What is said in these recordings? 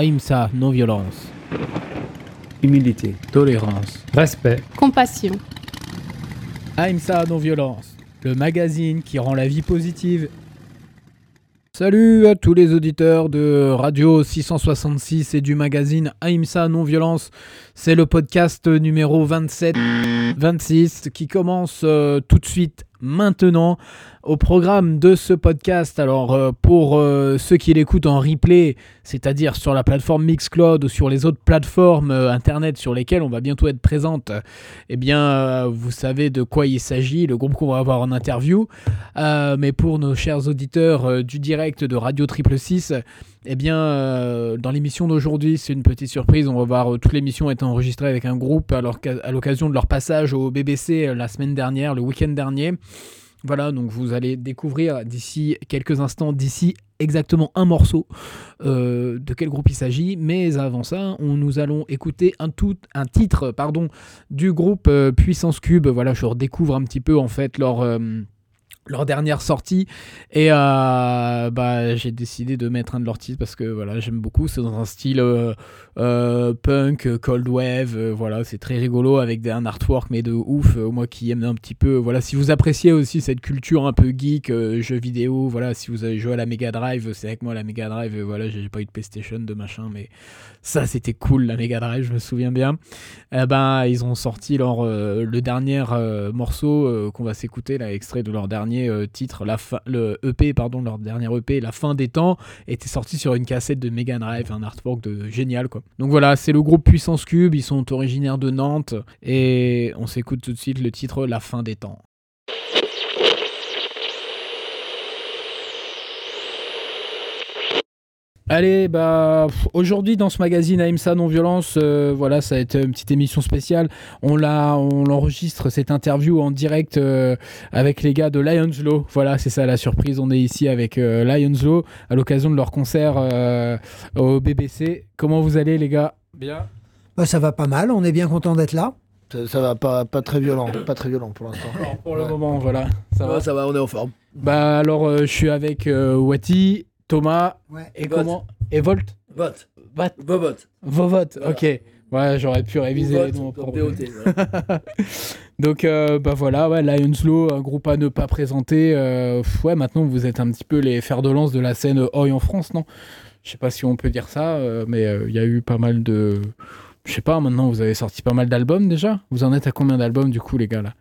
Ahimsa, non-violence. Humilité. Tolérance. Respect. Compassion. Ahimsa, non-violence. Le magazine qui rend la vie positive. Salut à tous les auditeurs de Radio 666 et du magazine Ahimsa Non-Violence. C'est le podcast numéro 27-26 qui commence euh, tout de suite maintenant au programme de ce podcast. Alors euh, pour euh, ceux qui l'écoutent en replay, c'est-à-dire sur la plateforme Mixcloud ou sur les autres plateformes euh, internet sur lesquelles on va bientôt être présente, eh bien vous savez de quoi il s'agit, le groupe qu'on va avoir en interview. mais pour nos chers auditeurs du direct de Radio Triple 6, eh bien, dans l'émission d'aujourd'hui, c'est une petite surprise. On va voir toute l'émission est enregistrée avec un groupe à l'occasion de leur passage au BBC la semaine dernière, le week-end dernier. Voilà, donc vous allez découvrir d'ici quelques instants, d'ici exactement un morceau euh, de quel groupe il s'agit. Mais avant ça, on, nous allons écouter un, tout, un titre pardon, du groupe euh, Puissance Cube. Voilà, je redécouvre un petit peu en fait leur... Leur dernière sortie. Et euh, bah, j'ai décidé de mettre un de leurs titres parce que voilà j'aime beaucoup. C'est dans un style euh, euh, punk cold wave voilà. C'est très rigolo avec un artwork mais de ouf moi qui aime un petit peu voilà. Si vous appréciez aussi cette culture un peu geek jeux vidéo voilà. Si vous avez joué à la Mega Drive c'est avec moi la Mega Drive voilà j'ai pas eu de PlayStation de machin mais ça c'était cool la Mega Drive je me souviens bien. Ben ils ont sorti leur le dernier morceau qu'on va s'écouter là extrait de leur dernier euh, titre, la le EP, pardon, leur dernier EP, La fin des temps, était sorti sur une cassette de Mega Drive, un artwork de génial quoi. Donc voilà, c'est le groupe Puissance Cube, ils sont originaires de Nantes et on s'écoute tout de suite le titre La fin des temps. Allez, bah aujourd'hui dans ce magazine AIMSA non violence, euh, voilà, ça va être une petite émission spéciale. On l'a, on l'enregistre cette interview en direct euh, avec les gars de Lions Law. Voilà, c'est ça la surprise. On est ici avec euh, Lions Law à l'occasion de leur concert au BBC. Comment vous allez les gars? Bien. Bah, ça va pas mal. On est bien content d'être là. Ça, va pas, pas très violent, pas très violent pour l'instant. Pour le moment, voilà. Ça va, ça va, on est en forme. Bah alors, je suis avec Wati Thomas et comment Et Volt Volt. Vovot. Vovot, ok. Ouais, j'aurais pu réviser les noms. Donc, euh, bah voilà, ouais, Lions un groupe à ne pas présenter. Euh, ouais, maintenant vous êtes un petit peu les fers de lance de la scène Oi en France, non? Je sais pas si on peut dire ça, euh, mais il y a eu pas mal de. Je sais pas, maintenant vous avez sorti pas mal d'albums déjà? Vous en êtes à combien d'albums du coup, les gars là?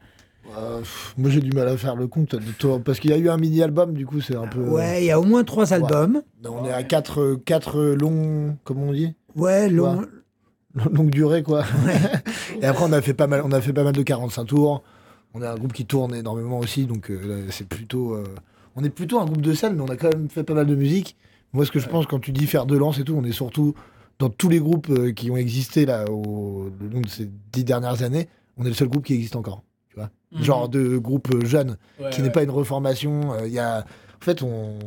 Euh, moi j'ai du mal à faire le compte parce qu'il y a eu un mini album du coup c'est un peu. Ouais, il y a au moins trois albums. On est à quatre, quatre longs, comment on dit? Ouais, long... longue durée quoi. et après on a fait pas mal, on a fait pas mal de 45 tours. On est un groupe qui tourne énormément aussi, donc euh, c'est plutôt, euh, on est plutôt un groupe de scène, mais on a quand même fait pas mal de musique. Moi ce que je pense quand tu dis faire de lance et tout, on est surtout dans tous les groupes qui ont existé là au long de ces dix dernières années, on est le seul groupe qui existe encore. Mhm. genre de groupe jeune, qui n'est pas une reformation. Il euh, y a... En fait, on...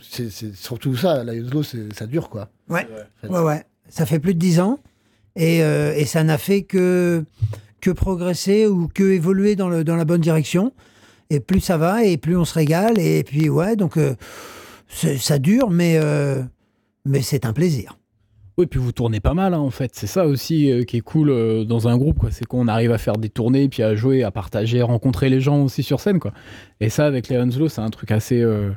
c'est surtout ça, la Law, ça dure, quoi. Ouais, ouais, ouais. Ça fait plus de dix ans, et, euh, et ça n'a fait que, que progresser ou que évoluer dans, le, dans la bonne direction. Et plus ça va, et plus on se régale, et puis ouais, donc euh, ça dure, mais, mais c'est un plaisir. Oui, puis vous tournez pas mal, hein, en fait. C'est ça aussi euh, qui est cool euh, dans un groupe. C'est qu'on arrive à faire des tournées, puis à jouer, à partager, à rencontrer les gens aussi sur scène, quoi. Et ça, avec les Hanslow, c'est un truc assez. Euh,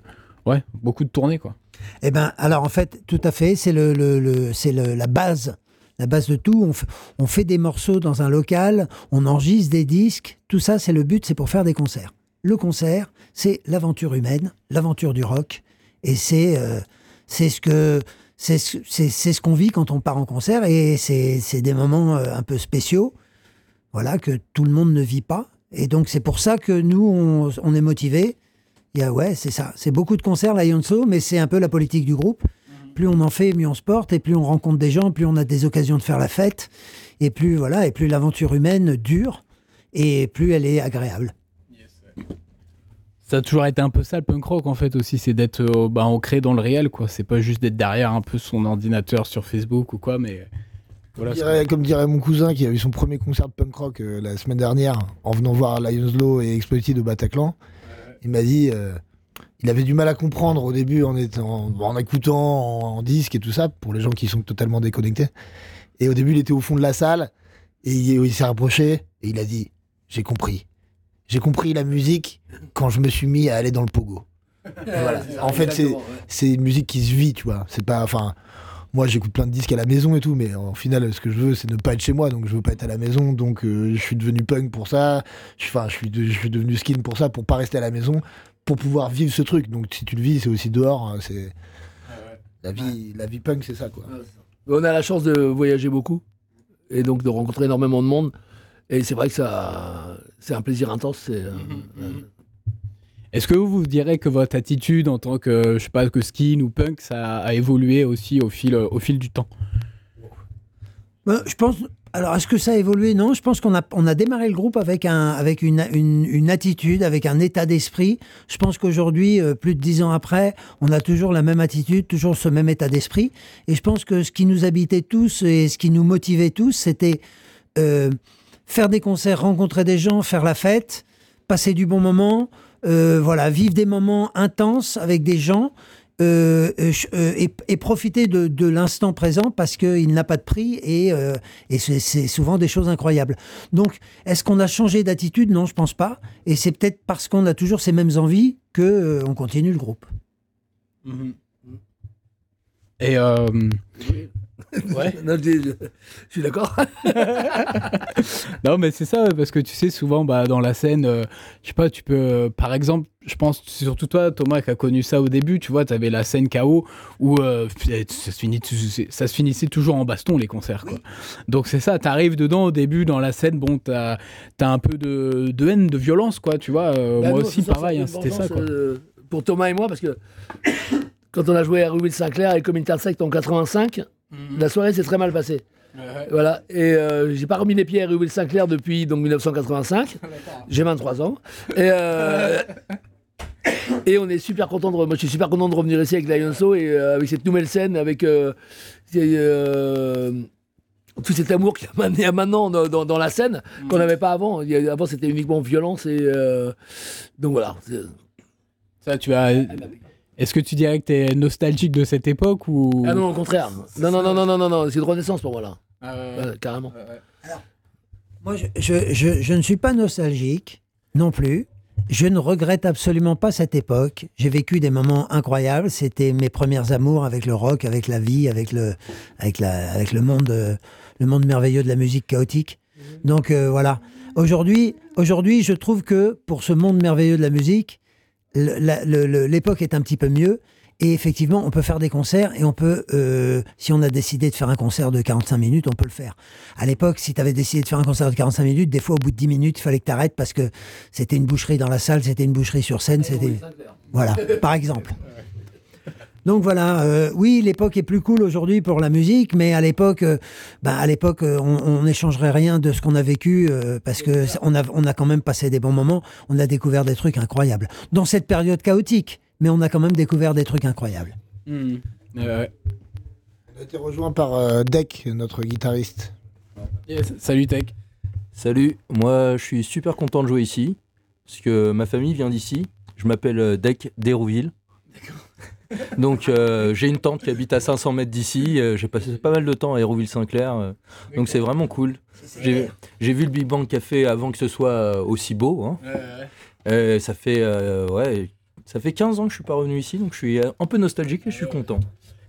ouais, beaucoup de tournées, quoi. Eh ben, alors en fait, tout à fait, c'est le, c'est la base. La base de tout, on, on fait des morceaux dans un local, on enregistre des disques, tout ça, c'est le but, c'est pour faire des concerts. Le concert, c'est l'aventure humaine, l'aventure du rock, et c'est c'est ce que c'est ce qu'on vit quand on part en concert et c'est des moments euh, un peu spéciaux, voilà, que tout le monde ne vit pas. Et donc c'est pour ça que nous, on, est motivés. Il y a, ouais, c'est ça. C'est beaucoup de concerts, la Yonso, mais c'est un peu la politique du groupe. Mhm. Plus on en fait, mieux on se porte, et plus on rencontre des gens, plus on a des occasions de faire la fête, et plus voilà, et plus l'aventure humaine dure, et plus elle est agréable. Ça a toujours été un peu ça le punk rock en fait aussi, c'est d'être euh, bah, ancré dans le réel quoi. C'est pas juste d'être derrière un peu son ordinateur sur Facebook ou quoi, mais voilà. comme dirait mon cousin qui a eu son premier concert de punk rock euh, la semaine dernière en venant voir Lions Law et Exploited au Bataclan, il m'a dit, euh, il avait du mal à comprendre au début en, étant, en écoutant en, disque et tout ça, pour les gens qui sont totalement déconnectés. Et au début, il était au fond de la salle et il, il s'est rapproché et il a dit J'ai compris. J'ai compris la musique quand je me suis mis à aller dans le pogo. Voilà. En fait, c'est c'est une musique qui se vit, tu vois. C'est pas, enfin, moi j'écoute plein de disques à la maison et tout, mais en final, ce que je veux, c'est ne pas être chez moi, donc je veux pas être à la maison, donc euh, je suis devenu punk pour ça. Enfin, je suis, de- je suis devenu skin pour ça, pour pas rester à la maison, pour pouvoir vivre ce truc. Donc si tu le vis, c'est aussi dehors. hein, c'est la vie, la vie punk, c'est ça quoi. On a la chance de voyager beaucoup et donc de rencontrer énormément de monde. Et c'est vrai que ça, c'est un plaisir intense. C'est, euh, euh, Est-ce que vous, vous direz que votre attitude en tant que, je sais pas, que skin ou punk, ça a évolué aussi au fil, au fil du temps? Ben, je pense. Alors, est-ce que ça a évolué? Non, je pense qu'on a, on a démarré le groupe avec, un, avec une, une, une attitude, avec un état d'esprit. Je pense qu'aujourd'hui, euh, plus de dix ans après, on a toujours la même attitude, toujours ce même état d'esprit. Et je pense que ce qui nous habitait tous et ce qui nous motivait tous, c'était euh, faire des concerts, rencontrer des gens, faire la fête, passer du bon moment, euh, voilà, vivre des moments intenses avec des gens. euh, euh, et, profiter de, l'instant présent parce qu'il n'a pas de prix et, et c'est souvent des choses incroyables. Donc, est-ce qu'on a changé d'attitude? Non, je pense pas. Et c'est peut-être parce qu'on a toujours ces mêmes envies que on continue le groupe. Et Ouais. non, je, je- je suis d'accord. non, mais c'est ça, parce que tu sais, souvent, bah, dans la scène, euh, je sais pas, tu peux, euh, par exemple, je pense, c'est surtout toi, Thomas, qui a connu ça au début, tu vois, tu avais la scène KO où euh, ça, se finit, ça se finissait toujours en baston, les concerts, quoi. Donc c'est ça, t'arrives dedans au début, dans la scène, bon, t'as as un peu de, de haine, de violence, quoi, tu vois. euh, Bah, moi aussi, pareil, ça hein, c'était ça, quoi. euh, pour Thomas et moi, parce que quand on a joué à Rue Saint-Clair et Community Sect en 85, Mhm. la soirée s'est très mal passée. Voilà, et euh, j'ai pas remis les pieds à Rue Saint-Clair depuis donc 1985. J'ai 23 ans. Et, euh, et on est super content de. Moi, je suis super content de revenir ici avec Lionso et euh, avec cette nouvelle scène, avec tout cet amour qu'il y a a maintenant dans, dans- dans la scène qu'on n'avait pas avant. Il y a- avant, c'était uniquement violence et donc voilà. Ça, tu as. Est-ce que tu dirais que tu es nostalgique de cette époque ou Ah non, au contraire. Non, non, non, non, non, non, non, c'est de renaissance pour moi là. Ah ouais, Ouais, carrément. Moi, je, je, je- je ne suis pas nostalgique non plus. Je ne regrette absolument pas cette époque. J'ai vécu des moments incroyables. C'était mes premières amours avec le rock, avec la vie, avec le, avec la, avec le monde, le monde merveilleux de la musique chaotique. Donc euh, voilà. Aujourd'hui, aujourd'hui, je trouve que pour ce monde merveilleux de la musique, l'époque est un petit peu mieux. Et effectivement, on peut faire des concerts et on peut, euh, si on a décidé de faire un concert de 45 minutes, on peut le faire. À l'époque, si tu avais décidé de faire un concert de 45 minutes, des fois, au bout de 10 minutes, il fallait que tu arrêtes parce que c'était une boucherie dans la salle, c'était une boucherie sur scène, c'était... Voilà, par exemple. Donc voilà, euh, oui, l'époque est plus cool aujourd'hui pour la musique, mais à l'époque, euh, ben, à l'époque, euh, on n'échangerait rien de ce qu'on a vécu euh, parce que on a, on a quand même passé des bons moments, on a découvert des trucs incroyables dans cette période chaotique, mais on a quand même découvert des trucs incroyables. Hmm. Ouais. On a été rejoint par euh, Deck, notre guitariste. Yes. Salut Tech. Salut, moi je suis super content de jouer ici, parce que ma famille vient d'ici. Je m'appelle euh, Dec d'Hérouville. Donc euh, j'ai une tante qui habite à 500 mètres d'ici. euh, j'ai passé pas mal de temps à Hérouville-Saint-Clair. euh, donc c'est vraiment cool. J'ai vu le Big Bang Café avant que ce soit aussi beau. hein. Ça, fait, ouais, ça fait 15 ans que je suis pas revenu ici, donc je suis un peu nostalgique et je suis content.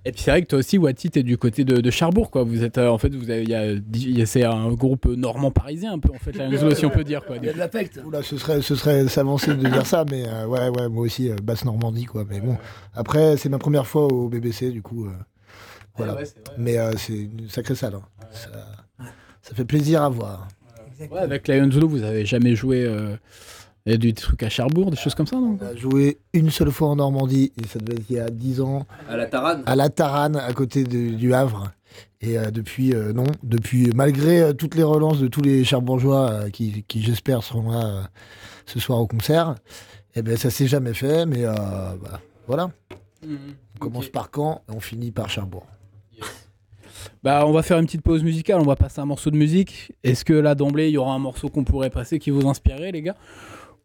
Et puis c'est vrai que toi aussi, Wati, t'es du côté de, de Charbourg, quoi. Vous êtes, euh, en fait, vous avez, il y a, y a- c'est un groupe normand parisien, un peu, en fait, la si on peut dire, quoi. Il y a de l'affect. Oula, ce serait, ce serait s'avancer de dire ça, mais euh, ouais, ouais, moi aussi, euh, basse Normandie, quoi. Mais bon, après, c'est ma première fois au BBC, du coup, euh, voilà. Mais euh, c'est une sacrée salle. hein. Ça, ça fait plaisir à voir. Ouais, avec Lion Zulu, vous avez jamais joué. Il y a des trucs à Charbourg, des choses comme ça, non? On a joué une seule fois en Normandie, et ça devait être il y a 10 ans, À la Tarane à la Taranne, à côté de- du Havre. Et euh, depuis, euh, non, depuis, malgré euh, toutes les relances de tous les Charbourgeois euh, qui, qui j'espère, seront là euh, ce soir au concert, eh ben, ça s'est jamais fait, mais euh, bah, voilà. On commence par Caen et on finit par Cherbourg. Bah, on va faire une petite pause musicale, on va passer un morceau de musique. Est-ce que là, d'emblée, il y aura un morceau qu'on pourrait passer qui vous inspirerait, les gars?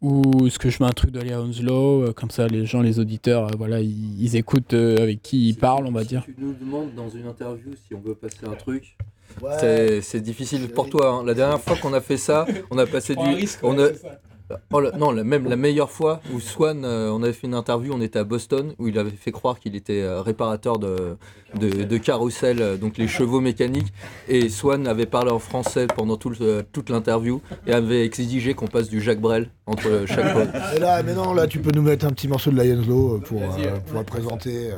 Ou est-ce que je mets un truc de Léa Onslow, euh, comme ça les gens, les auditeurs, euh, voilà, ils, ils écoutent euh, avec qui ils parlent, on va dire. Tu nous demandes dans une interview si on veut passer un truc. Ouais. C'est- difficile pour toi. hein. La dernière fois qu'on a fait ça, on a passé du. on a- Oh, la- non, la, même la meilleure fois où Swan, euh, on avait fait une interview, on était à Boston, où il avait fait croire qu'il était euh, réparateur de, de, de carrousel, euh, donc les chevaux mécaniques, et Swan avait parlé en français pendant tout le- toute l'interview et avait exigé qu'on passe du Jacques Brel entre euh, chaque fois. Et là, mais non, là, tu peux nous mettre un petit morceau de Lions Law euh, pour, euh, pour présenter. euh,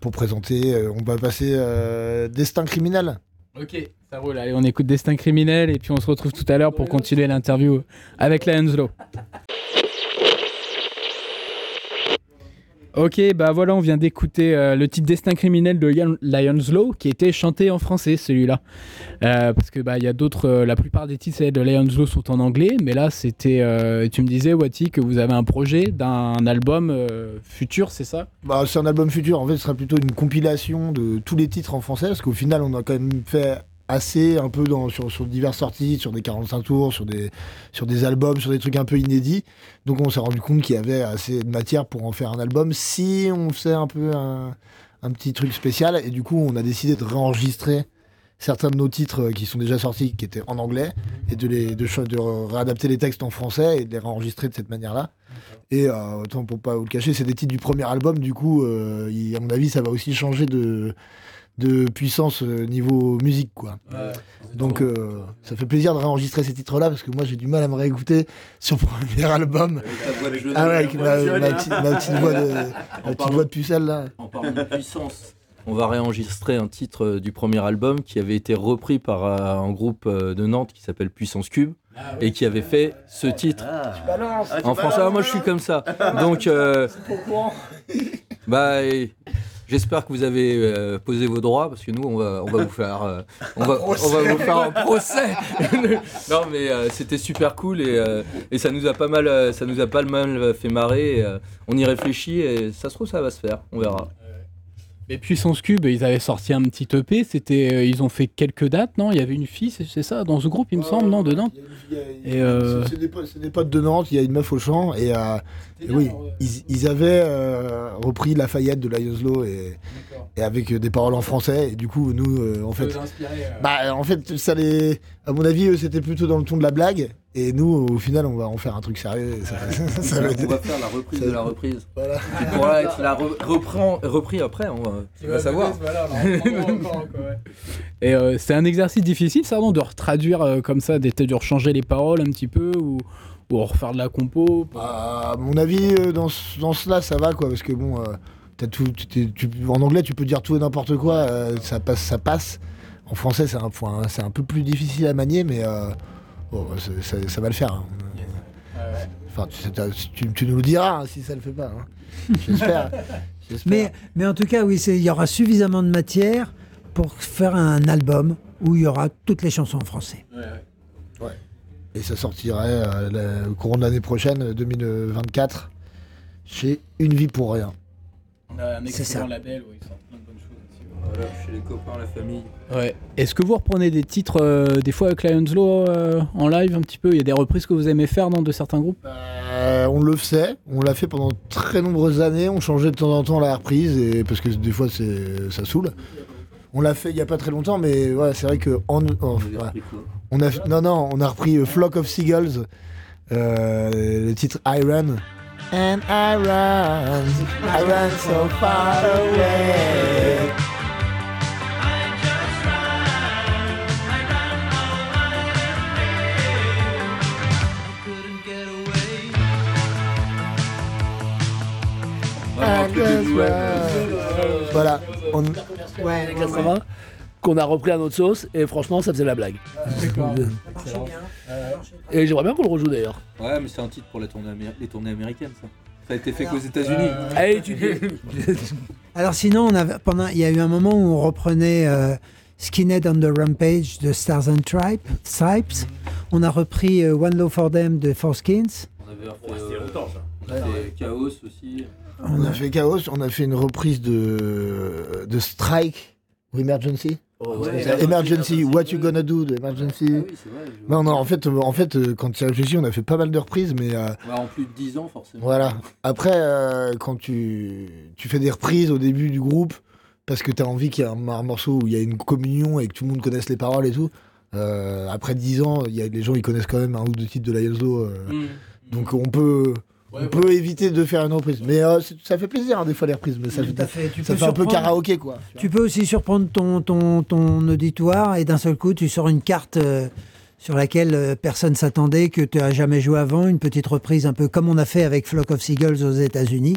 pour présenter, euh, on va passer euh, Destin criminel. Ok, ça roule. Allez, on écoute Destin criminel et puis on se retrouve tout à l'heure pour continuer l'interview avec la Henslow. Ok, bah voilà, on vient d'écouter euh, le titre Destin criminel de Lion- Lion's Law qui était chanté en français, celui-là. Euh, parce que bah il y a d'autres, euh, la plupart des titres de Lion's Law sont en anglais, mais là c'était, tu me disais Wati que vous avez un projet d'un album futur, c'est ça? Bah, c'est un album futur, en fait, ce sera plutôt une compilation de tous les titres en français, parce qu'au final, on a quand même fait assez un peu dans, sur, sur diverses sorties, sur des 45 tours, sur des, sur des albums, sur des trucs un peu inédits. Donc on s'est rendu compte qu'il y avait assez de matière pour en faire un album si on faisait un peu un, un petit truc spécial. Et du coup, on a décidé de réenregistrer certains de nos titres euh, qui sont déjà sortis, qui étaient en anglais, et de, les, de, réadapter les textes en français et de les réenregistrer de cette manière-là. Et euh, autant pour pas vous le cacher, c'est des titres du premier album. Du coup, euh, il- à mon avis, ça va aussi changer de, de puissance euh, niveau musique, quoi. Donc, euh, ça fait plaisir de réenregistrer ces titres-là parce que moi, j'ai du mal à me réécouter sur le premier album. Ah ouais, avec ma, ma petite, ma petite voix de, ma petite voix de pucelle là. En parlant de puissance. On va réenregistrer un titre euh, du premier album qui avait été repris par euh, un groupe euh, de Nantes qui s'appelle Puissance Cube et qui avait fait ce titre en français. Ah, moi, je suis comme ça. Donc, euh, bah, j'espère que vous avez euh, posé vos droits parce que nous, on va, on va vous faire, euh, on va, on va vous faire un procès. non, mais euh, c'était super cool et, et ça nous a pas mal, ça nous a pas mal fait marrer. et, on y réfléchit et ça se trouve, ça va se faire. On verra. Mais Puissance Cube, ils avaient sorti un petit EP, c'était, euh, ils ont fait quelques dates, non? Il y avait une fille, c'est c'est ça, dans ce groupe, il me semble, non, de Nantes Et, euh, C'est des, potes- c'est des potes de Nantes, il y a une meuf au chant et, euh, et oui, ils, ils avaient euh, repris Lafayette de Lionslow et, et avec des paroles en français et du coup nous euh, en fait bah en fait ça les à mon avis eux c'était plutôt dans le ton de la blague et nous au final on va en faire un truc sérieux ça, ça va on être- va faire la reprise ça- de la reprise. voilà. Qui pourra être la re- reprend- repris après. On va, tu vas savoir. Et euh, c'est un exercice difficile, ça, non, de retraduire euh, comme ça, d'être- de rechanger les paroles un petit peu ou, ou refaire de la compo? Bah, à mon avis, euh, dans, dans cela, ça va, quoi, parce que bon, euh, t'as tout, tu- tu- tu- en anglais, tu peux dire tout et n'importe quoi, euh, ça passe, ça passe. En français, c'est un point, c'est un peu plus difficile à manier, mais euh, bon, c'est- ça, ça va le faire. hein. Enfin, tu, tu- tu nous le diras hein, si ça le fait pas. hein. J'espère. Mais, mais en tout cas, oui, c'est- il y aura suffisamment de matière pour faire un album où il y aura toutes les chansons en français. Et ça sortirait euh, au courant de l'année prochaine, euh, 2024, chez Une vie pour rien. On a un C'est ça. label où ils sortent plein de bonnes choses Voilà, chez les copains, la famille. Ouais. Est-ce que vous reprenez des titres, euh, des fois avec Lions Law euh, en live un petit peu? Il y a des reprises que vous aimez faire dans de certains groupes? Euh, on le faisait, on l'a fait pendant très nombreuses années, on changeait de temps en temps la reprise, et, parce que des fois c'est, ça saoule. On l'a fait il y a pas très longtemps, mais ouais, c'est vrai que en- oh, ouais. on a, non non, on a repris euh, Flock of Seagulls, euh, le titre Iron. And I run, I run so far away. Voilà, on, années 80 qu'on a repris à notre sauce et franchement ça faisait la blague. Et j'aimerais bien qu'on le rejoue d'ailleurs. Ouais, mais c'est un titre pour la tournée améri- les tournées américaines, ça. Ça a été fait qu'aux États-Unis. Allez étudier. Alors sinon, on avait, pendant, il y a eu un moment où on reprenait euh, Skinhead on the Rampage de Stars and Tripe, Stripes. On a repris euh, One Low for Them de Four Skins. On avait euh, c'était Chaos aussi. On a fait Chaos, on a fait une reprise de, de Strike ou Emergency. C'est Emergency, What You Gonna Do de Emergency. Ah oui, vrai. je- Non, non, en fait, euh, en fait euh, quand tu réfléchis, on a fait pas mal de reprises, mais euh, Ouais, en plus de 10 ans, forcément. voilà. Après, euh, quand tu, tu fais des reprises au début du groupe, parce que tu as envie qu'il y ait un, un morceau où il y a une communion et que tout le monde connaisse les paroles et tout, euh, après 10 ans, il y a, les gens ils connaissent quand même un ou deux titres de la euh, Donc on peut, on peut éviter de faire une reprise. Mais euh, ça fait plaisir hein, des fois les reprises, mais ça, Tout à fait. Tu ça peux fait un peu karaoké quoi. Tu peux aussi surprendre ton, ton, ton auditoire et d'un seul coup, tu sors une carte euh, sur laquelle euh, personne s'attendait, que tu n'as jamais joué avant, une petite reprise un peu comme on a fait avec Flock of Seagulls aux États-Unis.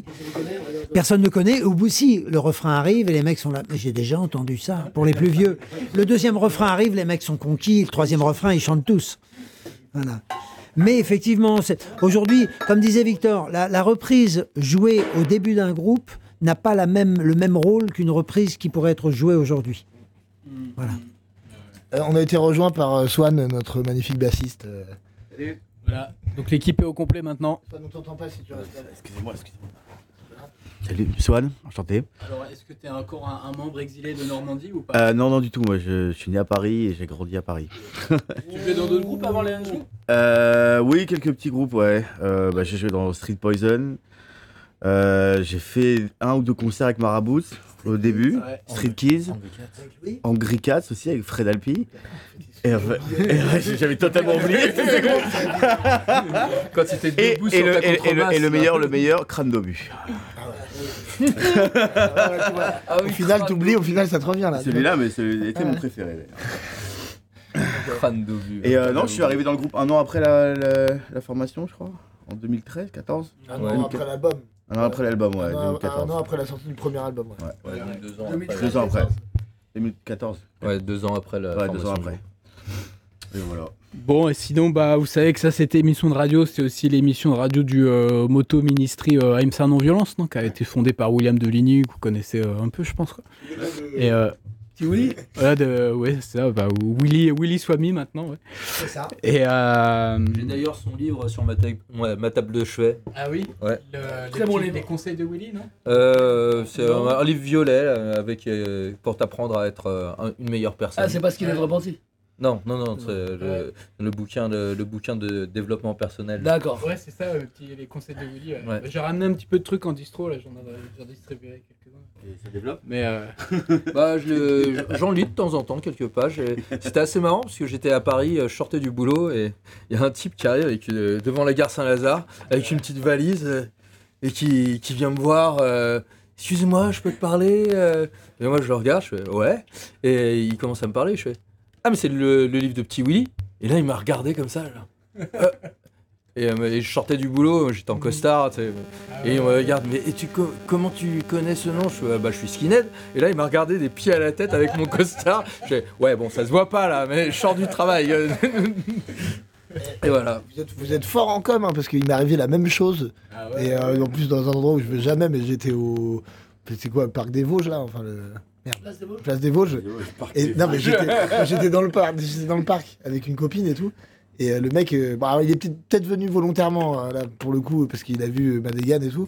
Personne ne connaît. Au bout, si, le refrain arrive et les mecs sont là. Mais j'ai déjà entendu ça pour les plus vieux. Le deuxième refrain arrive, les mecs sont conquis. Le troisième refrain, ils chantent tous. Voilà. Mais effectivement, c'est- aujourd'hui, comme disait Victor, la, la reprise jouée au début d'un groupe n'a pas la même, le même rôle qu'une reprise qui pourrait être jouée aujourd'hui. Euh, on a été rejoint par euh, Swan, notre magnifique bassiste. euh. Voilà. Donc l'équipe est au complet maintenant. Swan, on t'entend pas si tu restes là. Excusez-moi, excusez-moi. Salut, Swan, enchanté. Alors est-ce que tu es encore un, un membre exilé de Normandie ou pas? Euh, non, non, du tout. Moi, je, je suis né à Paris et j'ai grandi à Paris. Tu jouais dans d'autres groupes avant les Hanjou Euh, oui, quelques petits groupes, ouais. Euh, bah, j'ai joué dans Street Poison. Euh, j'ai fait un ou deux concerts avec Marabouts au début. Street Kids. Angry Cats aussi avec Fred Alpi. Ouais, j'avais totalement oublié. Quand tu étais Et, debout et sur le, ta et- et le- et meilleur, le meilleur, crâne d'obus. Ah Au oui, final, t'oublies, au final, ça te revient là. Celui-là, mais c'était mon préféré. d'ailleurs. crâne d'obus. Et euh, non, je suis arrivé dans le groupe un an après la, la- la formation, je crois. En 2013, 14 Un Ouais. an après l'album. Un an après l'album, ouais, un, an- un 2014. an après la sortie du premier album. Ouais. Ouais. Ouais, deux ans 2013, après. Deux ans après. 2014. Ouais, deux ans après la Ouais, deux ans du après. Et voilà. Bon, et sinon, bah, vous savez que ça, c'était émission de radio. C'est aussi l'émission de radio du euh, Moto Ministry euh, AMSA Non-Violence, non, qui a été fondée par William Deligny, que vous connaissez euh, un peu, je pense. Quoi. Et euh, Petit Willy voilà, de, ouais, c'est ça, bah, Willy, Willy Swami maintenant. Ouais. C'est ça. Et euh, J'ai d'ailleurs son livre sur ma, ta- ouais, ma table de chevet. ah oui, Ouais. Très bon livre. les conseils de Willy, non? Euh, c'est un, un livre violet avec, euh, pour t'apprendre à être euh, un- une meilleure personne. Ah, c'est parce qu'il est repenti. Non, non, non, c'est le, le bouquin, de, le bouquin de développement personnel. D'accord. Ouais, c'est ça, le petit- les conseils de Willy. Ouais. J'ai ramené un petit peu de trucs en distro, là, j'en ai, distribué quelques-uns. Et ça développe? Mais euh, Bah, je j'en lis de temps en temps quelques pages. et C'était assez marrant parce que j'étais à Paris, euh, je sortais du boulot et il y a un type qui arrive avec, euh, devant la gare Saint-Lazare avec une petite valise euh, et qui, qui vient me voir. euh, Excusez-moi, je peux te parler euh? Et moi je le regarde, je fais ouais. Et il commence à me parler, je fais Ah, mais c'est le, le livre de Petit Willy. Et là il m'a regardé comme ça. Là. Euh, et, euh, et je sortais du boulot, j'étais en costard, tu sais. Et il me regarde, mais et tu, co- comment tu connais ce nom? Je Ah, bah, je suis skinhead. Et là, il m'a regardé des pieds à la tête avec mon costard. Je fais, ouais, bon, ça se voit pas là, mais je sors du travail. et voilà. Vous êtes, vous êtes fort en com, hein, parce qu'il m'est arrivé la même chose. ah Et euh, en plus, dans un endroit où je vais jamais, mais j'étais au. C'est quoi, le parc des Vosges, là Enfin, le. Là, c'est bon. Place des Vosges. Et, non, mais j'étais dans, le parc- j'étais dans le parc avec une copine et tout. Et euh, le mec, euh, alors, il est peut-être venu volontairement, euh, là, pour le coup, parce qu'il a vu euh, ma dégaine et tout.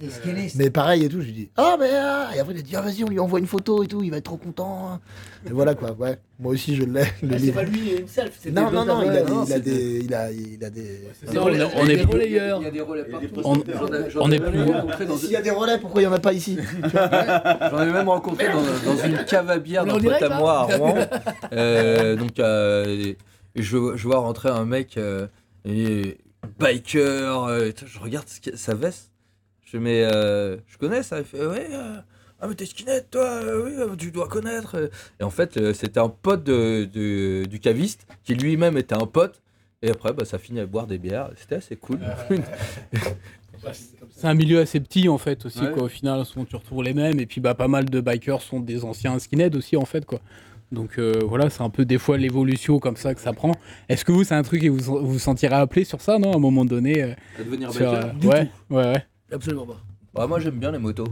Mais pareil et tout, je lui dis Ah, mais ah Et après, il a dit Ah, vas-y, on lui envoie une photo et tout, il va être trop content. Et voilà quoi, ouais. Moi aussi, je l'ai, le Ah, c'est pas lui, une self. c'est Non, non, non, il a, ouais, des, non, il, a des, il, a, il a des. relais- on est plus-. Il y a des relais partout. On- on est plus- S'il y a des relais, pourquoi il n'y en a pas ici? J'en ai même rencontré dans, dans une cave à bière d'un pote à moi à Rouen. Euh, donc, euh, je, je vois rentrer un mec, euh, et biker, euh, je regarde ce qu'il- sa veste. Je mets, euh, je connais ça. Il fait, ouais, euh, ah, mais t'es skinhead, toi, euh, oui, euh, tu dois connaître. Et en fait, euh, c'était un pote de, de- du caviste qui lui-même était un pote. Et après, bah, ça finit à boire des bières. C'était assez cool. C'est un milieu assez petit en fait aussi Ouais. quoi. Au final, souvent tu retrouves les mêmes et puis bah pas mal de bikers sont des anciens skinheads aussi en fait quoi. Donc euh, voilà, c'est un peu des fois l'évolution comme ça que ça prend. Est-ce que vous c'est un truc et vous vous sentirez appelé sur ça non à un moment donné euh, De devenir sur, biker euh, ouais, ouais ouais Absolument pas. Bah, Moi, j'aime bien les motos.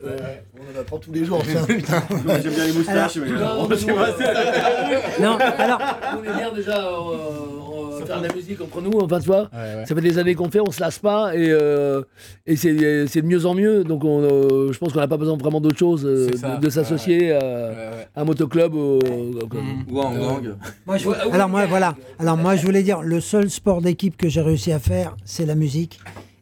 On en apprend tous les jours, tiens. J'aime bien les moustaches, mais. Non, nous, euh, Non, alors, on est bien déjà. Euh, faire de la musique entre nous, enfin, tu vois. Ouais, ouais. Ça fait des années qu'on fait, on se lasse pas et, euh, et c'est de mieux en mieux. Donc on, euh, je pense qu'on n'a pas besoin vraiment d'autre chose euh, de, de s'associer à, Ouais, ouais. à un motoclub. ou-. Ou en gang. Moi, je- alors moi, voilà. Alors moi, je voulais dire, le seul sport d'équipe que j'ai réussi à faire, c'est la musique.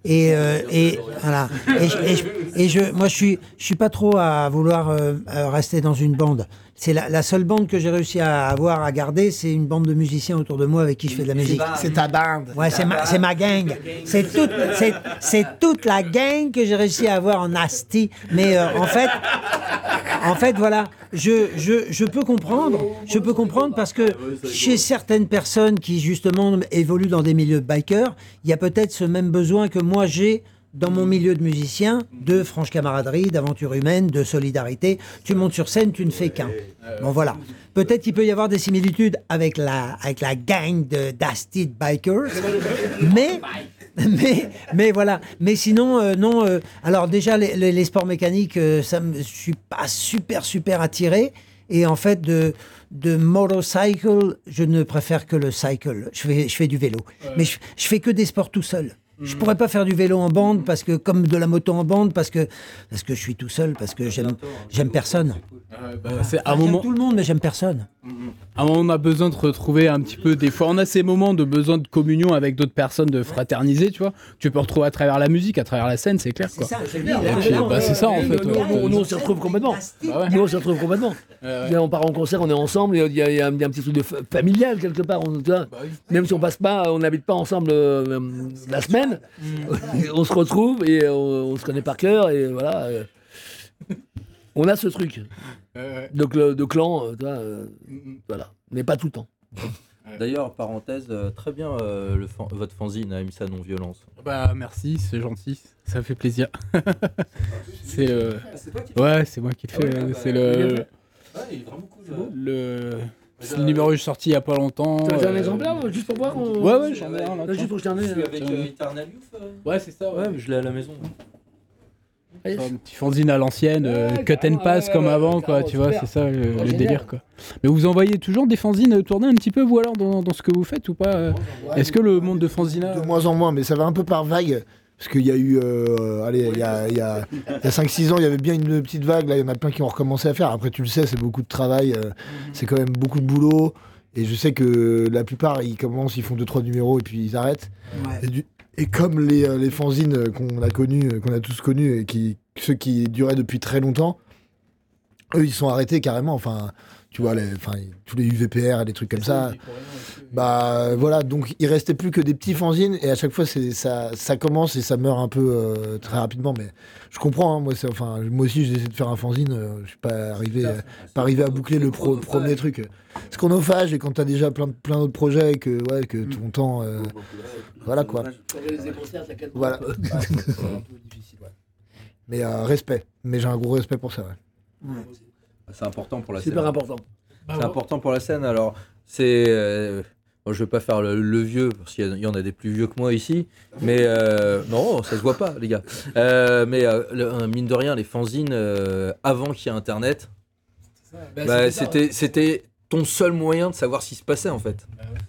Et, euh, et voilà. Et, je- et je, et je- moi, je suis, je suis pas trop à vouloir euh, euh, rester dans une bande. C'est la, la seule bande que j'ai réussi à avoir, à garder, c'est une bande de musiciens autour de moi avec qui je fais de la musique. C'est ta bande. Ouais, c'est ma, c'est ma gang. C'est toute, c'est, c'est toute la gang que j'ai réussi à avoir en Asti. Mais euh, en fait, en fait, voilà, je, peux comprendre. Je peux comprendre parce que chez certaines personnes qui justement évoluent dans des milieux de bikers, il y a peut-être ce même besoin que moi j'ai dans mon milieu de musicien, de franche camaraderie, d'aventure humaine, de solidarité. Tu montes sur scène, tu ne fais qu'un. Bon voilà. Peut-être qu'il peut y avoir des similitudes avec la, avec la gang de d'Asti Bikers, mais mais, mais voilà. Mais sinon, euh, non. euh, alors déjà, les, les- les sports mécaniques, euh, ça me, je suis pas super super attiré. Et en fait, de de motorcycle, je ne préfère que le cycle. Je fais je fais du vélo, mais je, je fais que des sports tout seul. Je pourrais pas faire du vélo en bande parce que comme de la moto en bande parce que parce que je suis tout seul parce que j'aime j'aime personne. Ouais, bah, c'est à un moment, tout le monde mais j'aime personne. à un moment, on a besoin de retrouver un petit peu. Des fois, on a ces moments de besoin de communion avec d'autres personnes, de fraterniser, tu vois. Tu peux retrouver à travers la musique, à travers la scène, c'est clair, quoi. C'est puis, bah, c'est ça, en fait, Nous, ouais. nous, on s'y retrouve complètement. Bah. Nous, on s'y retrouve complètement. On part en concert, on est ensemble, il y a, un, petit truc de fa- familial quelque part. Bah. Même si on passe pas, on n'habite pas ensemble euh, la semaine, on se retrouve et on, on se connaît par cœur et voilà. Euh, on a ce truc de, cl- de clan, euh, tu vois, euh, Mhm. voilà, mais pas tout le temps. D'ailleurs, parenthèse, euh, très bien euh, le fan- votre fanzine à Imsa Non-Violence. Bah merci, c'est gentil, ça fait plaisir. c'est le... Ouais, c'est moi qui le fais. ouais, c'est le... Le... C'est le numéro que j'ai sorti il y a pas longtemps. Tu as un euh, exemplaire euh, juste pour voir on- Ouais, ouais, j'en ai un là. Juste pour Celui euh, avec euh, Eternal Youth euh Ouais, c'est ça, ouais. Ouais, mais je l'ai à la maison. Un petit fanzine à l'ancienne, euh, Ouais, cut and pass ouais, comme ouais, avant, quoi, tu vois, c'est ça le, délire, quoi. Mais vous envoyez toujours des fanzines euh, tourner un petit peu, vous alors, dans, dans ce que vous faites ou pas euh Est-ce que le monde de fanzina... De moins en moins, mais ça va un peu par vague. Parce qu'il y a eu, euh, allez, il y a, il y a, il y a 5-6 ans, il y avait bien une petite vague. Là, il y en a plein qui ont recommencé à faire. Après, tu le sais, c'est beaucoup de travail. euh, C'est quand même beaucoup de boulot. Et je sais que la plupart, ils commencent, ils font 2-3 numéros et puis ils arrêtent. Et, du- et comme les, euh, les fanzines qu'on a connus, euh, qu'on a tous connus, et qui, ceux qui duraient depuis très longtemps, eux, ils sont arrêtés carrément. Enfin, tu vois, les, enfin, tous les UVPR et des trucs comme ça. Bah voilà, donc il restait plus que des petits fanzines et à chaque fois c'est ça, ça commence et ça meurt un peu euh, très rapidement. Mais je comprends, hein, moi, c'est- enfin, moi aussi j'ai essayé de faire un fanzine, euh, je suis pas arrivé, euh, pas arrivé à boucler le pro- premier truc. C'est chronophage et quand t'as déjà plein, plein d'autres projets et que, ouais, que ton temps. euh, voilà quoi. Voilà. Mais euh, respect, mais j'ai un gros respect pour ça. Ouais. C'est important pour la Super scène. important. C'est important pour la scène. Alors, c'est. euh, bon, je vais pas faire le, le vieux, parce qu'il y, en a des plus vieux que moi ici. Mais. euh, non, ça se voit pas, les gars. Euh, mais, le- mine de rien, les fanzines, euh, avant qu'il y ait Internet, bah, c'était c'était ton seul moyen de savoir ce qui se passait, en fait.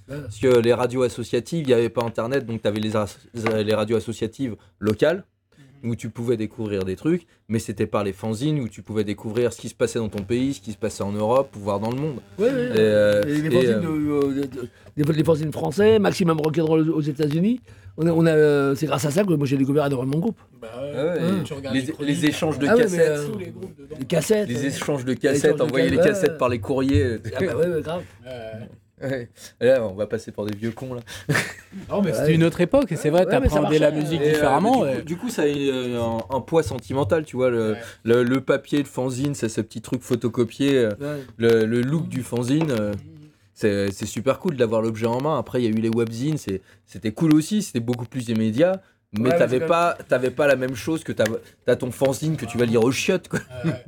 Parce que les radios associatives, il n'y avait pas Internet, donc tu avais les, as- les radios associatives locales où tu pouvais découvrir des trucs, mais c'était par les fanzines où tu pouvais découvrir ce qui se passait dans ton pays, ce qui se passait en Europe, ou voir dans le monde. Et, ouais. euh, les fanzines, euh, de- de- de- des- les fanzines français, Maximum Rock'n'Roll aux États-Unis. On a, on a, euh, c'est grâce à ça que moi j'ai découvert énormément de groupes. Ah ouais, Hum. et les, les échanges de Ah ouais, mais, cassettes, euh, Les cassettes. les échanges de cassettes, envoyer les cassettes, par les courriers. Ah bah ouais, ouais, grave. Ouais. Là, on va passer pour des vieux cons là. Non, mais c'était une autre époque, et c'est vrai, t'appréhendais la musique Et, euh, différemment. du, ouais. coup, du coup, ça a euh, un, un poids sentimental, tu vois. Le, Ouais. le, le papier de fanzine, c'est ce petit truc photocopié. euh, Ouais. le, le look du fanzine, euh, c'est c'est super cool d'avoir l'objet en main. Après, il y a eu les webzines, c'est- c'était cool aussi, c'était beaucoup plus immédiat. Mais Ouais, mais t'avais c'est pas, t'avais pas la même chose que t'as as ton fanzine que tu vas lire au chiottes. Quoi.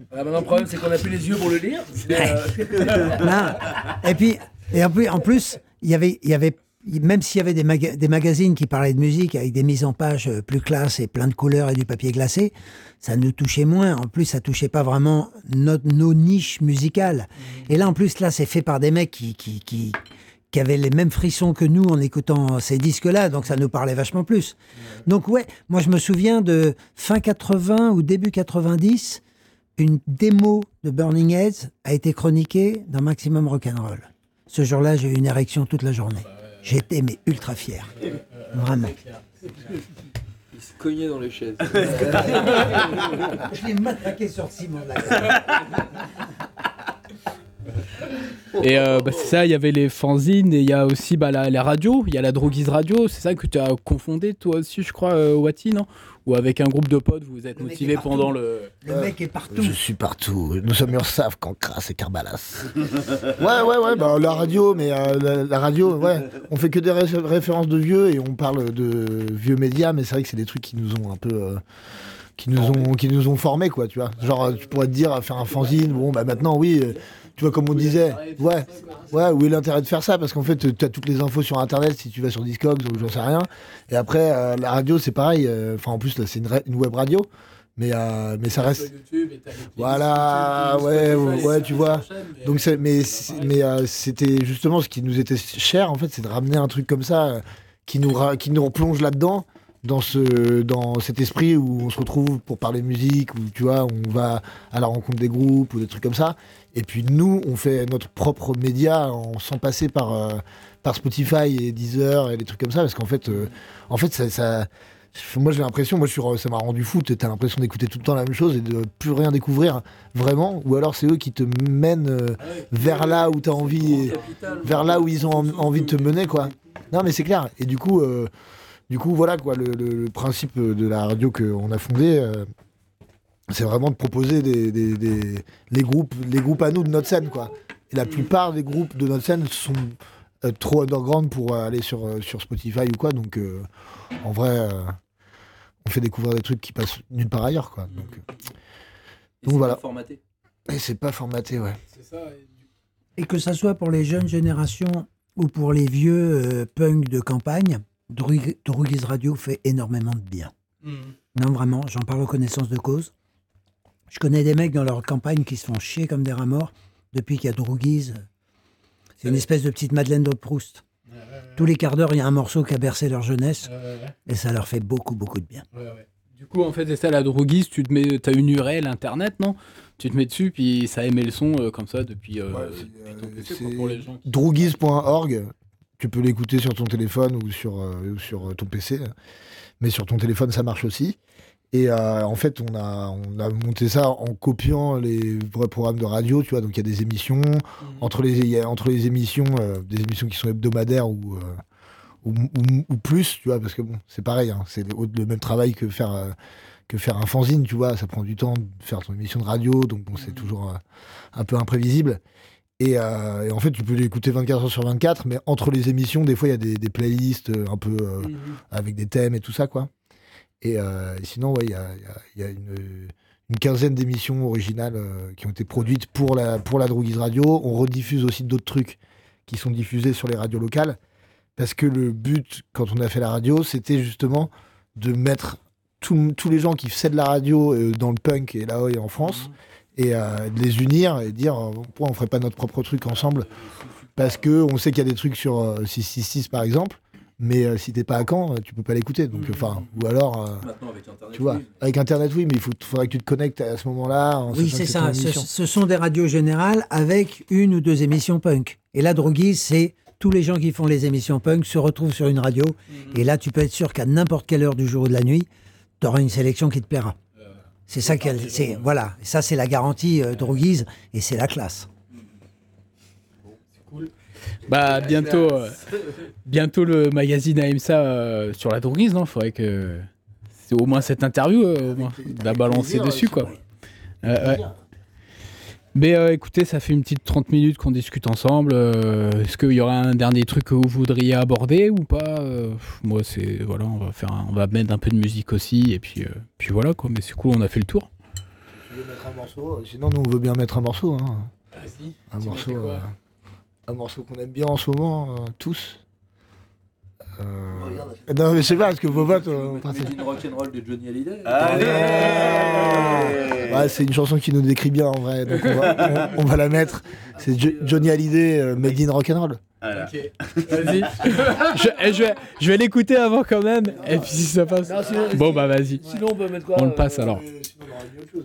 Voilà, maintenant, le problème, c'est qu'on a plus les yeux pour le lire. Mais, euh, Non. Et puis, et en plus, en plus, il y avait, il y avait, même s'il y avait des, maga- des magazines qui parlaient de musique avec des mises en page euh, plus classe et plein de couleurs et du papier glacé, ça nous touchait moins. En plus, ça touchait pas vraiment notre, nos niches musicales. Et là, en plus, là, c'est fait par des mecs qui, qui, qui, qui avaient les mêmes frissons que nous en écoutant ces disques-là, donc ça nous parlait vachement plus. Donc ouais, moi je me souviens de fin 80 ou début 90, une démo de Burning Heads a été chroniquée dans Maximum Rock'n'Roll. Ce jour-là, j'ai eu une érection toute la journée. J'étais mais ultra fier. Vraiment. Il se cognait dans les chaises. Je l'ai matraqué sur Simon. Et euh, bah, c'est ça, il y avait les fanzines et il y a aussi bah, la, la radio, il y a la Droguise Radio, c'est ça que tu as confondé toi aussi, je crois, euh, Wati, non? Ou avec un groupe de potes, vous vous êtes Le motivé pendant le. Le mec est partout. Je suis partout. Nous sommes Ursaf, Cancras et Carbalas. ouais, ouais, ouais, bah, la radio, mais euh, la, la radio, ouais. On fait que des ré- références de vieux et on parle de vieux médias, mais c'est vrai que c'est des trucs qui nous ont un peu. euh, qui nous ont, qui nous ont formés, quoi, tu vois. Genre, tu pourrais te dire, faire un fanzine, bon, bah maintenant, oui, euh, tu vois, comme on disait, ouais, ouais, où est l'intérêt de faire ça? Parce qu'en fait, tu as toutes les infos sur Internet si tu vas sur Discogs ou j'en sais rien. Et après, euh, la radio, c'est pareil. euh, Enfin, en plus, là, c'est une, web radio, mais, euh, mais ça reste. Voilà, ouais, ouais, tu vois. Donc, c'est- mais, mais euh, c'était justement ce qui nous était cher, en fait, c'est de ramener un truc comme ça qui nous, ra- qui nous replonge là-dedans, dans, ce, dans cet esprit où on se retrouve pour parler musique, où tu vois, on va à la rencontre des groupes ou des trucs comme ça. Et puis nous, on fait notre propre média en, sans passer par, euh, par Spotify et Deezer et des trucs comme ça, parce qu'en fait, euh, en fait, ça. ça- moi j'ai l'impression, moi je suis, ça m'a rendu fou, t'as l'impression d'écouter tout le temps la même chose et de plus rien découvrir vraiment, ou alors c'est eux qui te mènent euh, vers là où t'as envie, vers là où ils ont en- envie de te mener quoi. Non mais c'est clair. Et du coup, du coup voilà quoi, le, le- le principe de la radio qu'on a fondé, euh, c'est vraiment de proposer des, des- des- les groupes, les groupes à nous de notre scène quoi. Et la plupart des groupes de notre scène sont euh, trop underground pour euh, aller sur, euh, sur Spotify ou quoi. Donc euh, en vrai, euh, on fait découvrir des trucs qui passent nulle part ailleurs quoi. Donc, euh, Donc voilà. Formaté. et c'est pas formaté ouais. Et que ça soit pour les jeunes générations ou pour les vieux euh, punks de campagne, Droug- Drougis Radio fait énormément de bien. Non, vraiment, j'en parle aux connaissances de cause. Je connais des mecs dans leur campagne qui se font chier comme des rats morts depuis qu'il y a Drougis. C'est une espèce de petite Madeleine de Proust. Tous les quarts d'heure, il y a un morceau qui a bercé leur jeunesse et ça leur fait beaucoup, beaucoup de bien. Du coup, en fait, c'est ça la droguise, tu te mets, t'as une URL internet, non? Tu te mets dessus, puis ça émet le son euh, comme ça depuis, euh, Ouais, depuis c'est, ton PC, c'est- quoi, pour les gens qui... Droogies.org, tu peux l'écouter sur ton téléphone ou sur, euh, sur ton PC, mais sur ton téléphone ça marche aussi. Et euh, en fait, on a, on a monté ça en copiant les vrais programmes de radio, tu vois. Donc il y a des émissions, entre, les, il y a- entre les émissions, euh, des émissions qui sont hebdomadaires ou, euh, ou, ou- ou plus, tu vois, parce que bon, c'est pareil, hein, c'est le, le même travail que faire, euh, que faire un fanzine, tu vois. Ça prend du temps de faire ton émission de radio, donc bon, c'est toujours euh, un peu imprévisible. Et, euh, et en fait, tu peux l'écouter 24 heures sur 24, mais entre les émissions, des fois, il y a des, des playlists euh, un peu euh, avec des thèmes et tout ça, quoi. Et, euh, et sinon, ouais, il y a, il y a- y a une, une quinzaine d'émissions originales qui ont été produites pour la, pour la Droguise Radio. On rediffuse aussi d'autres trucs qui sont diffusés sur les radios locales. Parce que le but, quand on a fait la radio, c'était justement de mettre tous les gens qui faisaient de la radio dans le punk et là en France et euh, de les unir et dire euh, pourquoi on ferait pas notre propre truc ensemble? Parce que on sait qu'il y a des trucs sur euh, 666 par exemple mais euh, si t'es pas à Caen euh, tu peux pas l'écouter donc enfin ou alors euh, Maintenant avec Internet. tu vois avec internet oui mais il faut, faudrait que tu te connectes à ce moment-là en Oui, c'est ça. Ce, sont des radios générales avec une ou deux émissions punk. Et là, Droguis, c'est tous les gens qui font les émissions punk se retrouvent sur une radio. Et là, tu peux être sûr qu'à n'importe quelle heure du jour ou de la nuit, tu auras une sélection qui te plaira. C'est ça qu'elle. c'est Voilà. Ça, c'est la garantie euh, Droguise et c'est la classe. Bah, bientôt, euh, bientôt le magazine AMSA euh, sur la droguise, non? Faudrait que... C'est au moins cette interview, euh, au moins, la balancer dessus, quoi. Euh, ouais. Mais euh, écoutez, ça fait une petite 30 minutes qu'on discute ensemble. euh, Est-ce qu'il y aura un dernier truc que vous voudriez aborder ou pas Euh, Moi, c'est voilà, on va faire, un- on va mettre un peu de musique aussi et puis, euh, puis voilà quoi. Mais c'est cool, on a fait le tour. Tu veux mettre un morceau sinon nous on veut bien mettre un morceau hein. un morceau un morceau qu'on aime bien en ce moment euh, tous Euh, non mais je sais pas parce que vos votes euh, in Rock'n'Roll de Johnny Hallyday. Allez Ouais, c'est une chanson qui nous décrit bien en vrai, donc on va, on- on va la mettre. C'est Jo- Johnny Hallyday, euh, Made in Rock'n'Roll. Voilà. Vas-y. je, eh, je vais, je vais l'écouter avant quand même. Et puis si ça passe. Non, sinon- Bon bah vas-y. Sinon, on peut mettre quoi On le passe, euh, alors.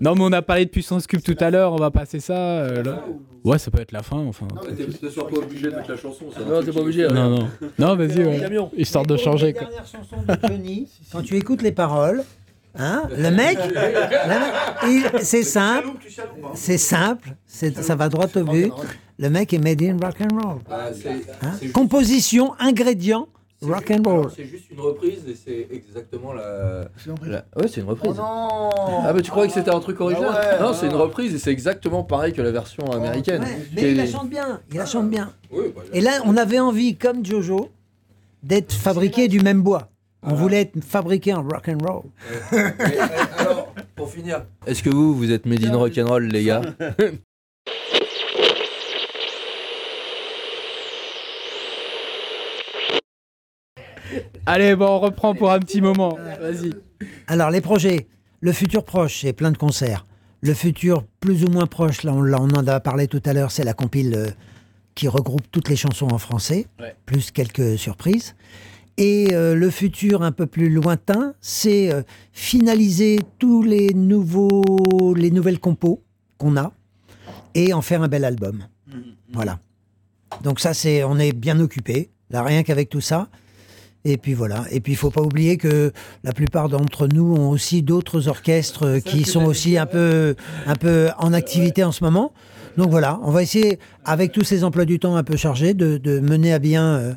Non mais on a parlé de puissance cube tout à l'heure, on va passer ça. euh, là. Ouais, ça peut être la fin enfin. T'es sûr pas obligé de mettre la chanson, ça Non, t'es pas obligé. Non non. Non, vas-y. Le ouais. camion. Histoire de changer. La quoi. dernière chanson de Johnny, quand tu écoutes les paroles, hein, le mec, le mec, il- c'est simple, c'est simple, c'est- ça va droit au but. Le mec est made in rock and roll. Ah, c'est hein. Composition, ingrédients, rock and roll. C'est juste une reprise et c'est exactement la. la- Ouais, c'est une reprise. Oh non Ah bah tu croyais que c'était un truc original Ah ouais, Non, c'est une reprise et c'est exactement pareil que la version américaine. Ouais, Qui mais il la chante bien, il la chante bien. Oui, bah, Et là, on avait envie, comme Jojo, d'être fabriqué du même bois. On voulait être fabriqué en rock and roll. Euh, alors, pour finir, est-ce que vous, vous êtes made in rock'n'roll, les gars? Allez, bon, on reprend pour un petit moment. Vas-y. Alors, les projets, le futur proche, c'est plein de concerts. Le futur plus ou moins proche, là, on, en a parlé tout à l'heure, c'est la compile euh, qui regroupe toutes les chansons en français, Ouais. plus quelques surprises. Et euh, le futur un peu plus lointain, c'est euh, finaliser tous les nouveaux, les nouvelles compos qu'on a et en faire un bel album. Voilà. Donc ça, c'est, on est bien occupé. Là, rien qu'avec tout ça. Et puis voilà. Et puis il faut pas oublier que la plupart d'entre nous ont aussi d'autres orchestres euh, qui sont aussi un peu, un peu en activité en ce moment. Donc voilà, on va essayer, avec tous ces emplois du temps un peu chargés, de, de mener à bien euh,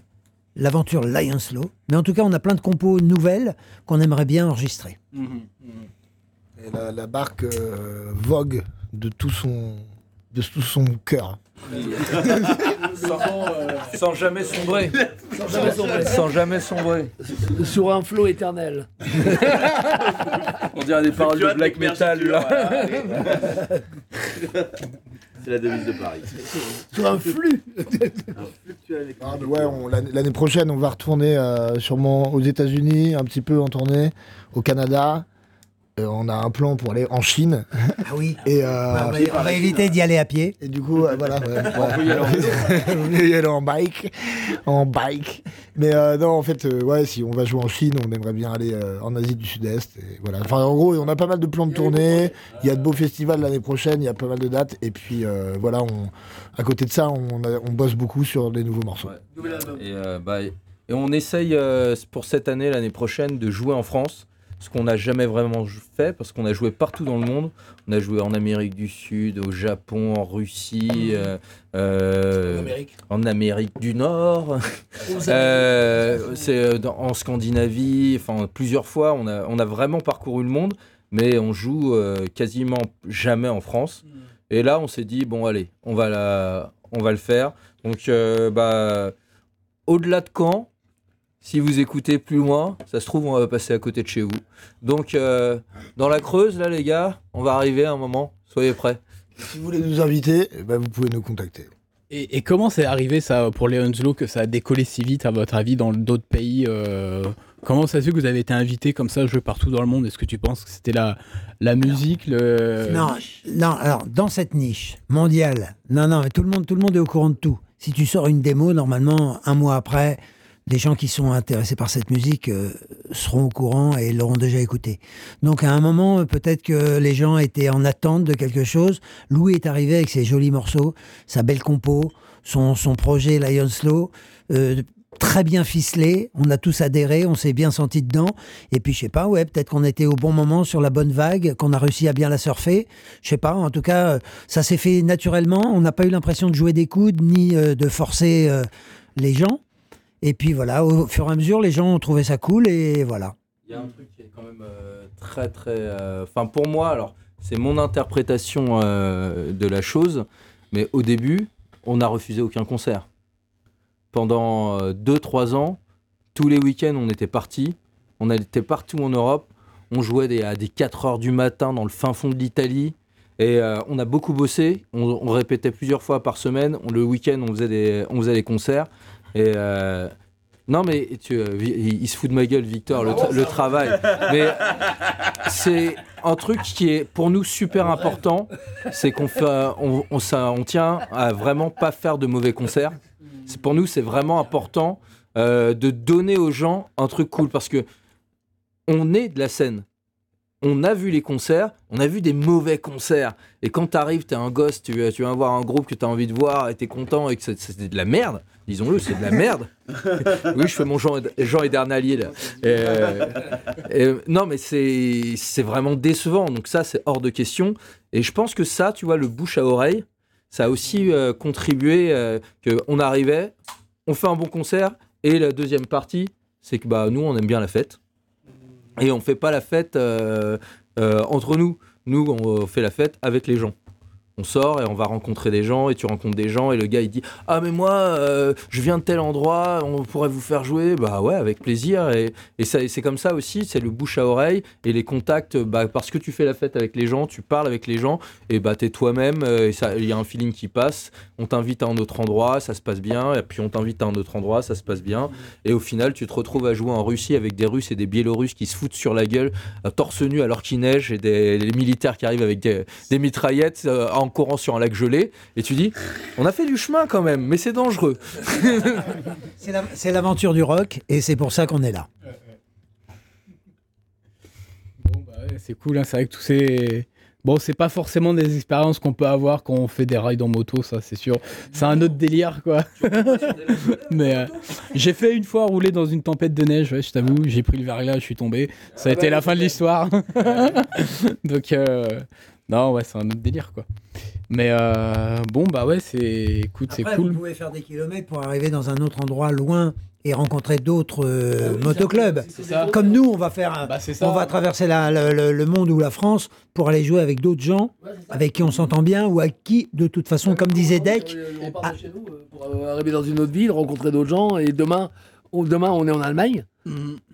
l'aventure Lion Slow. Mais en tout cas, on a plein de compos nouvelles qu'on aimerait bien enregistrer. Et la, la barque euh, vogue de tout son, de tout son cœur. Sans, sans jamais sombrer. Sans jamais sombrer. Sans jamais sombrer. Sur un flot éternel. On dirait des paroles de black metal là. C'est la devise de Paris. Sur un flux. Ah, mais ouais, l'année prochaine, on va retourner euh, sûrement aux États-Unis, un petit peu en tournée, au Canada. Euh, on a un plan pour aller en Chine. Ah oui. Et, euh, on, va, on va éviter d'y aller à pied. et du coup, euh, voilà. On peut y aller en bike. En bike. Mais euh, non, en fait, euh, ouais, si on va jouer en Chine, on aimerait bien aller euh, en Asie du Sud-Est. Et voilà. Enfin, en gros, on a pas mal de plans de tournée. Il y a de beaux festivals l'année prochaine. Il y a pas mal de dates. Et puis, euh, voilà, on, à côté de ça, on, a- on bosse beaucoup sur les nouveaux morceaux. Et, euh, bah, et on essaye euh, pour cette année, l'année prochaine, de jouer en France. Ce qu'on n'a jamais vraiment fait, parce qu'on a joué partout dans le monde. On a joué en Amérique du Sud, au Japon, en Russie, euh, euh, Amérique. en Amérique du Nord. Euh, c'est en Scandinavie, enfin plusieurs fois, on a, on a vraiment parcouru le monde, mais on joue quasiment jamais en France. Et là, on s'est dit bon allez, on va la, on va le faire. Donc bah au-delà de Caen, si vous écoutez plus loin, ça se trouve on va passer à côté de chez vous. Donc euh, dans la Creuse là les gars, on va arriver à un moment. Soyez prêts. Si vous voulez nous inviter, eh ben, vous pouvez nous contacter. Et, et comment c'est arrivé ça pour les Hunslow que ça a décollé si vite à votre avis dans d'autres pays euh, Comment ça se fait que vous avez été invité comme ça jouer partout dans le monde? Est-ce que tu penses que c'était la, la musique le... Non, non, alors dans cette niche mondiale, non, non, mais tout le monde, tout le monde est au courant de tout. Si tu sors une démo, normalement, un mois après, les gens qui sont intéressés par cette musique euh, seront au courant et l'auront déjà écouté. Donc à un moment, euh, peut-être que les gens étaient en attente de quelque chose. Louis est arrivé avec ses jolis morceaux, sa belle compo, son, son projet Lion Slow. euh, Très bien ficelé, on a tous adhéré, on s'est bien senti dedans. Et puis, je sais pas, ouais, peut-être qu'on était au bon moment sur la bonne vague, qu'on a réussi à bien la surfer. Je sais pas, en tout cas, euh, ça s'est fait naturellement. On n'a pas eu l'impression de jouer des coudes ni euh, de forcer les gens. Et puis voilà, au fur et à mesure, les gens ont trouvé ça cool et voilà. Il y a un truc qui est quand même euh, très très. euh, Enfin pour moi, alors c'est mon interprétation euh, de la chose, mais au début, on n'a refusé aucun concert. Pendant 2-3 ans, tous les week-ends, on était partis. On était partout en Europe. On jouait à des 4 heures du matin dans le fin fond de l'Italie. Et on a beaucoup bossé. On, répétait plusieurs fois par semaine. Le week-end, on faisait des, on faisait des concerts. Et euh, non, mais tu, euh, il, se fout de ma gueule, Victor, le, tra- le travail. Mais c'est un truc qui est pour nous super important. C'est qu'on on, on, on tient à vraiment pas faire de mauvais concerts. Pour nous, c'est vraiment important euh, de donner aux gens un truc cool parce que on est de la scène. On a vu les concerts, on a vu des mauvais concerts. Et quand t'arrives, t'es un gosse, tu, tu vas voir un groupe que t'as envie de voir et t'es content et que c'est- c'est de la merde. Disons-le, c'est de la merde. oui, je fais mon Jean, Jean Edernalier là. Et, et, non, mais c'est c'est vraiment décevant. Donc ça, c'est hors de question. Et je pense que ça, tu vois, le bouche à oreille, ça a aussi euh, contribué euh, qu'on arrivait, on fait un bon concert, et la deuxième partie, c'est que bah, nous, on aime bien la fête. Et on fait pas la fête euh, euh, entre nous. Nous, on fait la fête avec les gens. On sort et on va rencontrer des gens et tu rencontres des gens et le gars il dit ah mais moi euh, je viens de tel endroit on pourrait vous faire jouer bah ouais avec plaisir. Et, et c'est comme ça aussi c'est le bouche à oreille et les contacts bah, parce que tu fais la fête avec les gens tu parles avec les gens et bah t'es toi-même euh, ça il y a un feeling qui passe. On t'invite à un autre endroit ça se passe bien et puis on t'invite à un autre endroit ça se passe bien. Et au final tu te retrouves à jouer en Russie avec des Russes et des Biélorusses qui se foutent sur la gueule euh, torse nu alors qu'il neige et des militaires qui arrivent avec des, mitraillettes courant sur un lac gelé et tu dis on a fait du chemin quand même mais c'est dangereux C'est la- c'est l'aventure du rock et c'est pour ça qu'on est là. Bon, bah ouais, c'est cool, hein, c'est vrai que tous ces. Bon, c'est pas forcément des expériences qu'on peut avoir quand on fait des rides en moto, ça c'est sûr. C'est un autre délire, quoi. Mais euh, j'ai fait une fois rouler dans une tempête de neige, ouais, je t'avoue, j'ai pris le verglas, je suis tombé. Ça a été la fin de l'histoire. Donc, euh, non, ouais, c'est un autre délire, quoi. Mais euh, bon, bah ouais, c'est. Écoute, c'est cool. Vous pouvez faire des kilomètres pour arriver dans un autre endroit loin et rencontrer d'autres euh, motoclubs. C'est ça. Comme nous, on va faire, un- Bah, c'est ça. on va traverser la- le, le- le monde ou la France pour aller jouer avec d'autres gens avec qui on s'entend bien ou à qui, de toute façon, comme disait Deck, On part de chez nous euh, pour euh, arriver dans une autre ville, rencontrer d'autres gens, et demain, demain on est en Allemagne.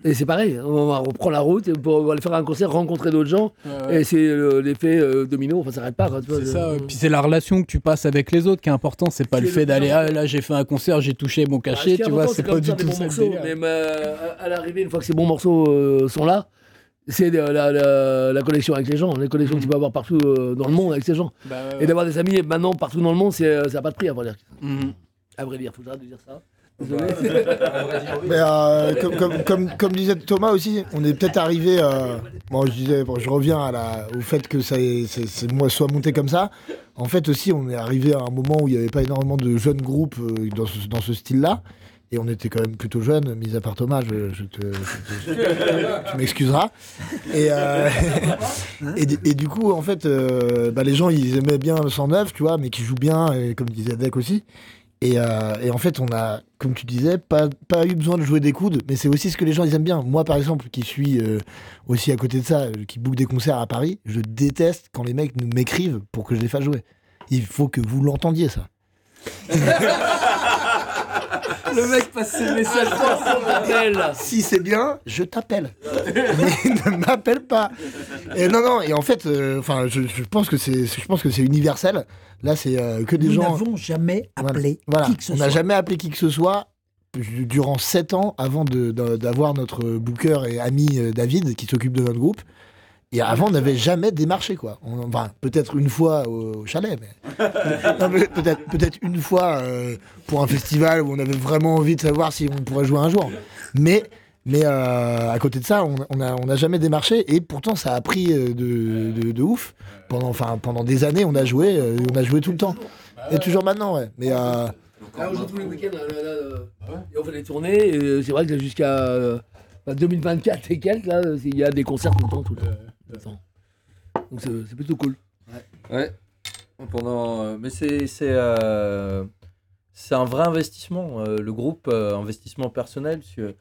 Et c'est pareil, on va reprendre la route pour aller faire un concert, rencontrer d'autres gens, Ouais, et c'est l'effet euh, domino, enfin ça n'arrête pas. C'est de- ça, ouais. puis c'est la relation que tu passes avec les autres qui est important, c'est pas le fait d'aller ah là j'ai fait un concert, j'ai touché mon Bah, cachet, tu vois, c'est pas du tout ça le morceaux. Mais euh, à à l'arrivée, une fois que ces bons morceaux euh, sont là, c'est la, la- la connexion avec les gens, les connexions que tu peux avoir partout dans le monde avec ces gens. Bah, ouais, Et d'avoir des amis maintenant partout dans le monde, c'est, ça n'a pas de prix à vrai dire. Mhm. À vrai dire, de dire ça. Mais euh, comme, comme, comme, comme disait Thomas aussi, on est peut-être arrivé. euh, bon, je disais, bon, je reviens à la, au fait que ça c'est moi soit monté comme ça. En fait aussi, on est arrivé à un moment où il n'y avait pas énormément de jeunes groupes euh, dans ce, dans ce style-là. Et on était quand même plutôt jeunes, mis à part Thomas, je, je te, je te- tu m'excuseras. Et, euh, et, du- et du coup, en fait, bah, les gens, ils aimaient bien le 109, tu vois, mais qui jouent bien, et comme disait Deck aussi. Et, euh, et en fait, on a, comme tu disais, pas, eu besoin de jouer des coudes, mais c'est aussi ce que les gens aiment bien. Moi, par exemple, qui suis euh, aussi à côté de ça, euh, qui book des concerts à Paris, je déteste quand les mecs nous m'écrivent pour que je les fasse jouer. Il faut que vous l'entendiez, ça. Le mec passe ses messages Si c'est bien, je t'appelle. Mais ne m'appelle pas. Et non, non, et en fait, euh, enfin, je, je pense que c'est, je pense que c'est universel. Là, c'est euh, que des nous gens. n'avons jamais appelé Voilà. qui que ce on soit. n'a jamais appelé qui que ce soit du- durant sept ans avant de- de- d'avoir notre booker et ami euh, David qui s'occupe de notre groupe. Et avant, on n'avait jamais démarché, quoi. On- enfin, peut-être une fois au, au chalet, mais. Peut-être peut une fois euh, pour un festival où on avait vraiment envie de savoir si on pourrait jouer un jour. Mais. Mais euh, à côté de ça, on on a, on a jamais démarché et pourtant ça a pris euh, de, de, de ouf. Pendant, enfin, pendant des années, on a joué, euh, on a joué tout le temps. Et toujours maintenant, ouais. Mais euh, Là, on joue tous les week-ends. là, là, là, et on fait des tournées. C'est vrai que jusqu'à euh, bah, 2024 et quelques, là, il y a des concerts tout le temps. Tout le temps, Donc c'est plutôt cool. Ouais. Pendant, euh, mais c'est c'est euh, c'est un vrai investissement. euh, le groupe euh, investissement personnel. Parce que,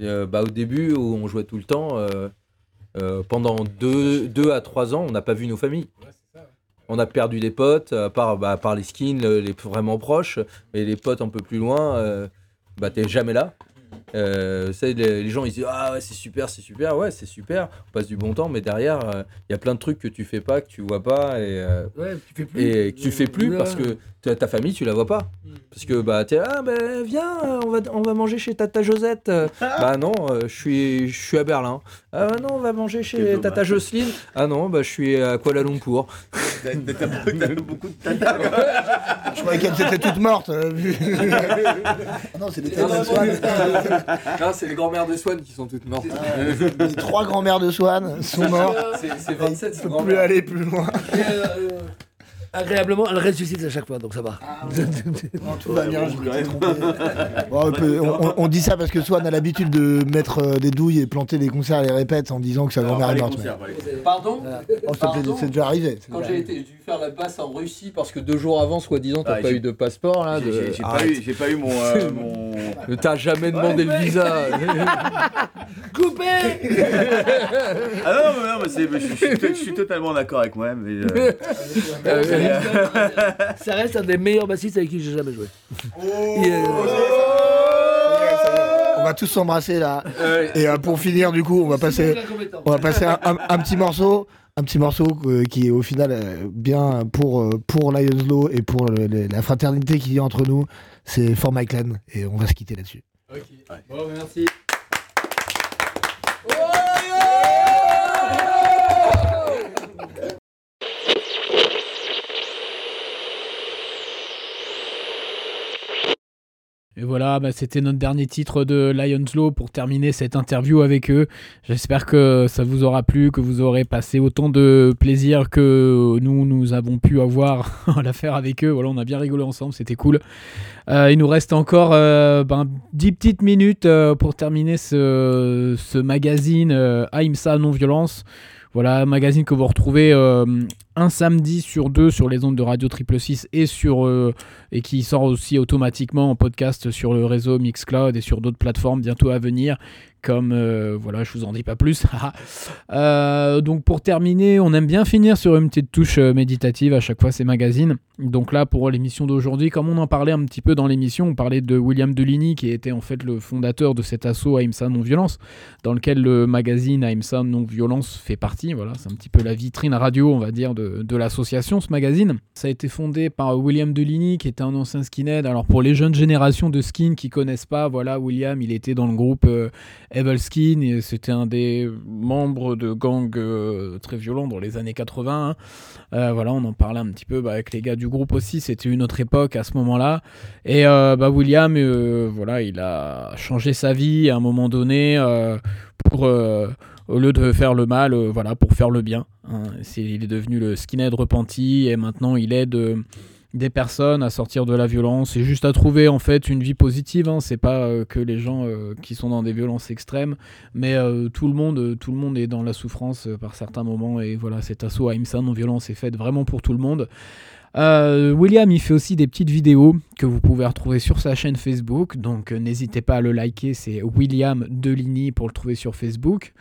euh, bah, au début où on jouait tout le temps, euh, euh, pendant deux, deux à trois ans, on n'a pas vu nos familles. On a perdu des potes, à part, bah, à part les skins, le- les vraiment proches, mais les potes un peu plus loin, euh, bah t'es jamais là. Euh, les, les gens ils disent ah ouais c'est super c'est super ouais c'est super on passe du bon temps mais derrière euh, il y a plein de trucs que tu fais pas que tu vois pas et, euh, Ouais, tu fais plus. et que tu fais plus parce que ta, ta famille tu la vois pas parce que bah t'es ah ben viens on va on va manger chez Tata Josette bah non euh, je suis je suis à Berlin ah non on va manger chez Tata. Jocelyne ah non bah je suis à Kuala Lumpur T'as t'as- t'as beaucoup de tata. Je croyais qu'elles étaient toutes mortes. euh, vu- Ah non, c'est des Swan. non c'est les grand-mères de Swan qui sont toutes mortes Les trois grands-mères de Swan sont mortes. c'est Ils ne peuvent plus aller plus loin. Et, euh, agréablement, elle ressuscite à chaque fois, donc ça va. Tout va bien, je me suis trompé. Bon, on, peut- on- on- on dit ça parce que Swan a l'habitude de mettre euh, des douilles et planter des concerts à les répètes en disant que est morte. mais- pardon Oh, plaît, c'est déjà arrivé. Quand j'ai arrivé. été, j'ai dû faire la basse en Russie parce que deux jours avant, soi-disant, t'as Ah, pas eu de passeport là. J'ai- de- J'ai pas, eu- j'ai pas eu mon. euh, mon... T'as jamais demandé le visa. Coupé Ah non, non, mais non, mais c'est- je, suis, je suis totalement d'accord avec moi-même. euh, Euh, Ça reste un des meilleurs bassistes avec qui j'ai jamais joué. Est- On va tous s'embrasser là. Et euh, pour finir, du coup, on va passer, on va passer un, un- un petit morceau. Un petit morceau euh, qui est au final euh, bien pour, pour Lions Law et pour le- le- la fraternité qu'il y a entre nous. C'est For My Clan. Et on va se quitter là-dessus. Bon, merci. Et voilà, bah, c'était notre dernier titre de Lions Law pour terminer cette interview avec eux. J'espère que ça vous aura plu, que vous aurez passé autant de plaisir que nous, nous avons pu avoir à la faire avec eux. Voilà, on a bien rigolé ensemble, c'était cool. Euh, il nous reste encore euh, ben, 10 petites minutes euh, pour terminer ce, ce magazine Aïmsa Non-Violence. Voilà, magazine que vous retrouvez un samedi sur deux sur les ondes de Radio Triple 6 et, sur, euh, et qui sort aussi automatiquement en podcast sur le réseau Mixcloud et sur d'autres plateformes bientôt à venir. Comme, euh, voilà, je vous en dis pas plus. Euh, donc pour terminer, on aime bien finir sur une petite touche euh, méditative à chaque fois ces magazines. Donc là, pour l'émission d'aujourd'hui, comme on en parlait un petit peu dans l'émission, on parlait de William Deligny qui était en fait le fondateur de cet assaut Aïmsa Non-Violence, dans lequel le magazine Aïmsa Non-Violence fait partie. Voilà, c'est un petit peu la vitrine radio, on va dire, de, de l'association, ce magazine. Ça a été fondé par William Deligny, qui était un ancien skinhead. Alors pour les jeunes générations de skin qui connaissent pas, voilà, William, il était dans le groupe euh, Evil Skin, et c'était un des membres de gangs euh, très violents dans les années 80. hein. Euh, voilà, on en parlait un petit peu bah, avec les gars du groupe aussi. C'était une autre époque à ce moment-là. Et bah, William, voilà, il a changé sa vie à un moment donné pour, au lieu de faire le mal, euh, voilà, pour faire le bien. hein. C'est- il est devenu le skinhead repenti et maintenant il aide. euh, des personnes à sortir de la violence et juste à trouver en fait une vie positive hein. c'est pas euh, que les gens qui sont dans des violences extrêmes mais tout le monde tout le monde est dans la souffrance par certains moments et voilà cet assaut à IMSA non violence est fait vraiment pour tout le monde Euh, William il fait aussi des petites vidéos que vous pouvez retrouver sur sa chaîne Facebook. Donc euh, n'hésitez pas à le liker. C'est William Deligny pour le trouver sur Facebook.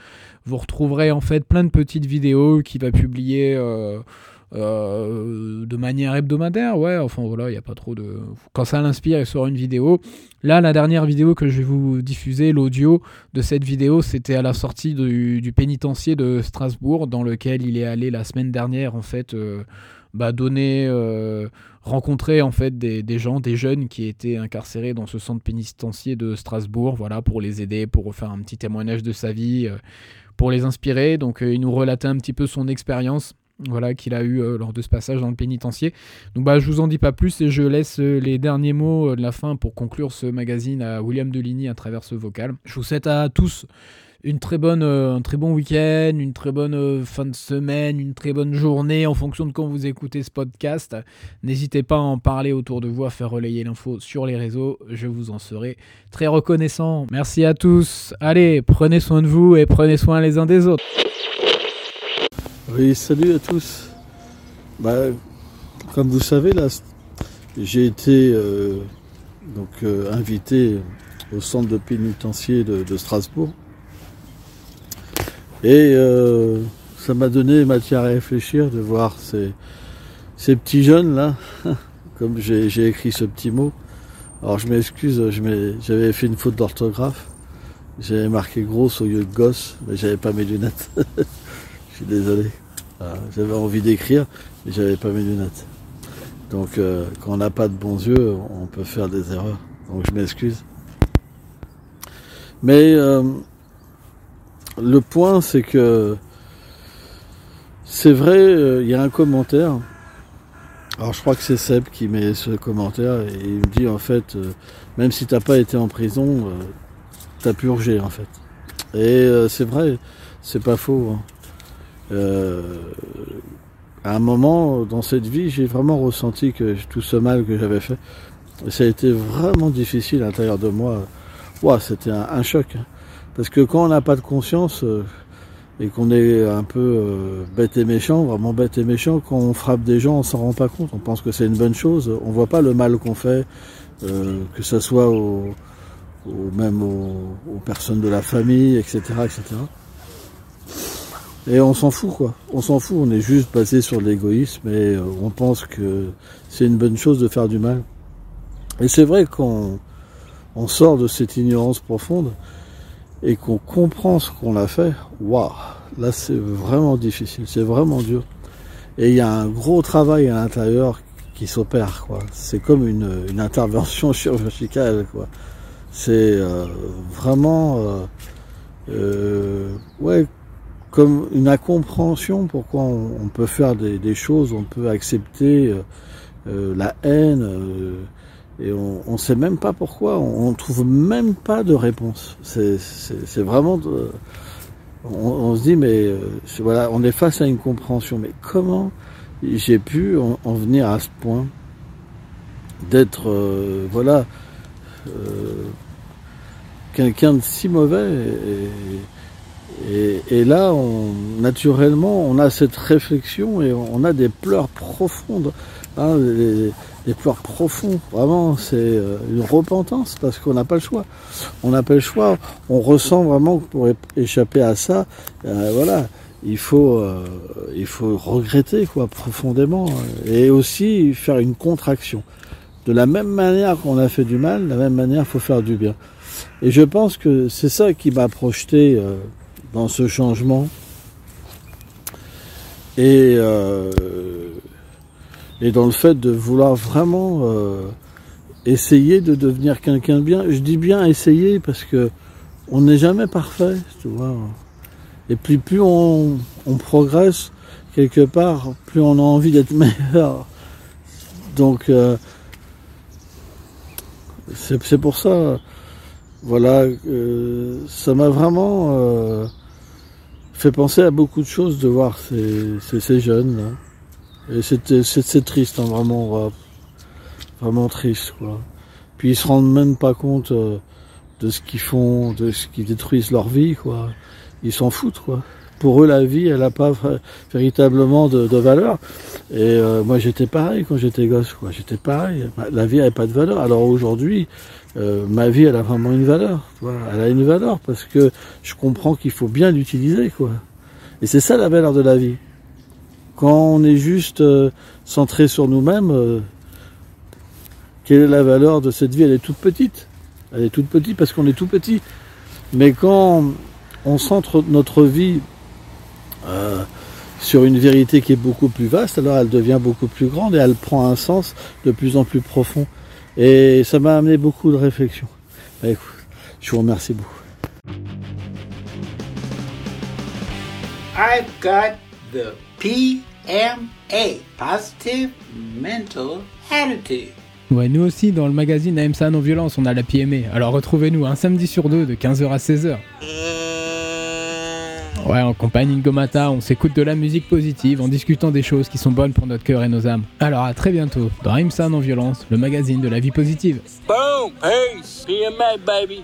Vous retrouverez en fait plein de petites vidéos qu'il va publier euh, de manière hebdomadaire, ouais, enfin voilà, il n'y a pas trop de... Quand ça l'inspire, il sort une vidéo. Là, la dernière vidéo que je vais vous diffuser, l'audio de cette vidéo, c'était à la sortie du, pénitencier de Strasbourg, dans lequel il est allé la semaine dernière, en fait, bah, donner... euh, rencontrer en fait des, des gens, des jeunes qui étaient incarcérés dans ce centre pénitentiaire de Strasbourg, voilà, pour les aider, pour faire un petit témoignage de sa vie, euh, pour les inspirer. Donc euh, il nous relatait un petit peu son expérience voilà, qu'il a eu lors de ce passage dans le pénitencier. Donc bah, je vous en dis pas plus et je laisse les derniers mots de la fin pour conclure ce magazine à William Deligny à travers ce vocal. Je vous souhaite à tous une très bonne, euh, un très bon week-end, une très bonne euh, fin de semaine, une très bonne journée en fonction de quand vous écoutez ce podcast. N'hésitez pas à en parler autour de vous, à faire relayer l'info sur les réseaux. Je vous en serai très reconnaissant. Merci à tous. Allez, prenez soin de vous et prenez soin les uns des autres. Oui, salut à tous. Bah, comme vous savez, j'ai été euh, donc, invité au centre de pénitencier de Strasbourg. Et euh, ça m'a donné matière à réfléchir de voir ces, ces petits jeunes là, comme j'ai écrit ce petit mot. Alors je m'excuse, j'avais fait une faute d'orthographe. J'avais marqué grosse au lieu de gosse, mais j'avais pas mes lunettes. Je suis désolé. Ah, j'avais envie d'écrire, mais j'avais pas mes lunettes. Donc euh, quand on n'a pas de bons yeux, on peut faire des erreurs. Donc je m'excuse. Mais euh, le point, c'est que c'est vrai, euh, il y a un commentaire. Alors je crois que c'est Seb qui met ce commentaire et il me dit en fait, euh, même si t'as pas été en prison, euh, t'as purgé en fait. Et euh, c'est vrai, c'est pas faux. hein. À un moment dans cette vie, j'ai vraiment ressenti que tout ce mal que j'avais fait, ça a été vraiment difficile à l'intérieur de moi. Ouah, c'était un, un choc. hein. Parce que quand on n'a pas de conscience euh, et qu'on est un peu euh, bête et méchant, vraiment bête et méchant, quand on frappe des gens, on s'en rend pas compte. On pense que c'est une bonne chose. On voit pas le mal qu'on fait, euh, que ce soit même aux, personnes de la famille, etc., etc. Et on s'en fout, quoi. On s'en fout. On est juste basé sur l'égoïsme et on pense que c'est une bonne chose de faire du mal. Et c'est vrai qu'on on sort de cette ignorance profonde et qu'on comprend ce qu'on a fait, waouh, là c'est vraiment difficile, c'est vraiment dur. Et il y a un gros travail à l'intérieur qui s'opère, quoi. C'est comme une, une intervention chirurgicale, quoi. C'est euh, vraiment, euh, euh, ouais, comme une incompréhension pourquoi on, peut faire des, des choses, on peut accepter euh, euh, la haine. Et on, on sait même pas pourquoi, on, on trouve même pas de réponse. C'est, vraiment, de- on, se dit mais euh, voilà, on est face à une compréhension. Mais comment j'ai pu en, en venir à ce point d'être euh, voilà euh, quelqu'un de si mauvais et, là on, naturellement on a cette réflexion et on a des pleurs profondes hein, des pleurs profonds. Vraiment, c'est euh, une repentance parce qu'on n'a pas le choix. On n'a pas le choix. On ressent vraiment que pour échapper à ça, euh, voilà, il faut, euh, il faut regretter quoi profondément et aussi faire une contraction. De la même manière qu'on a fait du mal, de la même manière, il faut faire du bien. Et je pense que c'est ça qui m'a projeté dans ce changement. Et et dans le fait de vouloir vraiment euh, essayer de devenir quelqu'un de bien. Je dis bien essayer parce que on n'est jamais parfait, tu vois. Et puis plus on, on progresse quelque part, plus on a envie d'être meilleur. Donc euh, c'est pour ça, voilà, euh, ça m'a vraiment euh, fait penser à beaucoup de choses de voir ces, ces, ces jeunes là. Et c'est triste, hein, vraiment, vraiment triste, quoi. Puis ils se rendent même pas compte euh, de ce qu'ils font, de ce qu'ils détruisent leur vie, quoi. Ils s'en foutent, quoi. Pour eux, la vie, elle n'a pas véritablement de, de valeur. Et euh, moi, j'étais pareil quand j'étais gosse, quoi. J'étais pareil. La vie n'avait pas de valeur. Alors aujourd'hui, euh, ma vie, elle a vraiment une valeur. vois. Elle a une valeur parce que je comprends qu'il faut bien l'utiliser, quoi. Et c'est ça la valeur de la vie. Quand on est juste euh, centré sur nous-mêmes, euh, quelle est la valeur de cette vie? Elle est toute petite. Elle est toute petite parce qu'on est tout petit. Mais quand on centre notre vie euh, sur une vérité qui est beaucoup plus vaste, alors elle devient beaucoup plus grande et elle prend un sens de plus en plus profond. Et ça m'a amené beaucoup de réflexion. Bah, je vous remercie beaucoup. I've got the PMA, Positive Mental Attitude. Ouais, nous aussi, dans le magazine AMSA Non-Violence, on a la PMA. Alors retrouvez-nous un samedi sur deux de 15h à 16h. Ouais, en compagnie de Gomata, on s'écoute de la musique positive en discutant des choses qui sont bonnes pour notre cœur et nos âmes. Alors à très bientôt dans AMSA Non-Violence, le magazine de la vie positive. Boom! Peace! PMA, baby.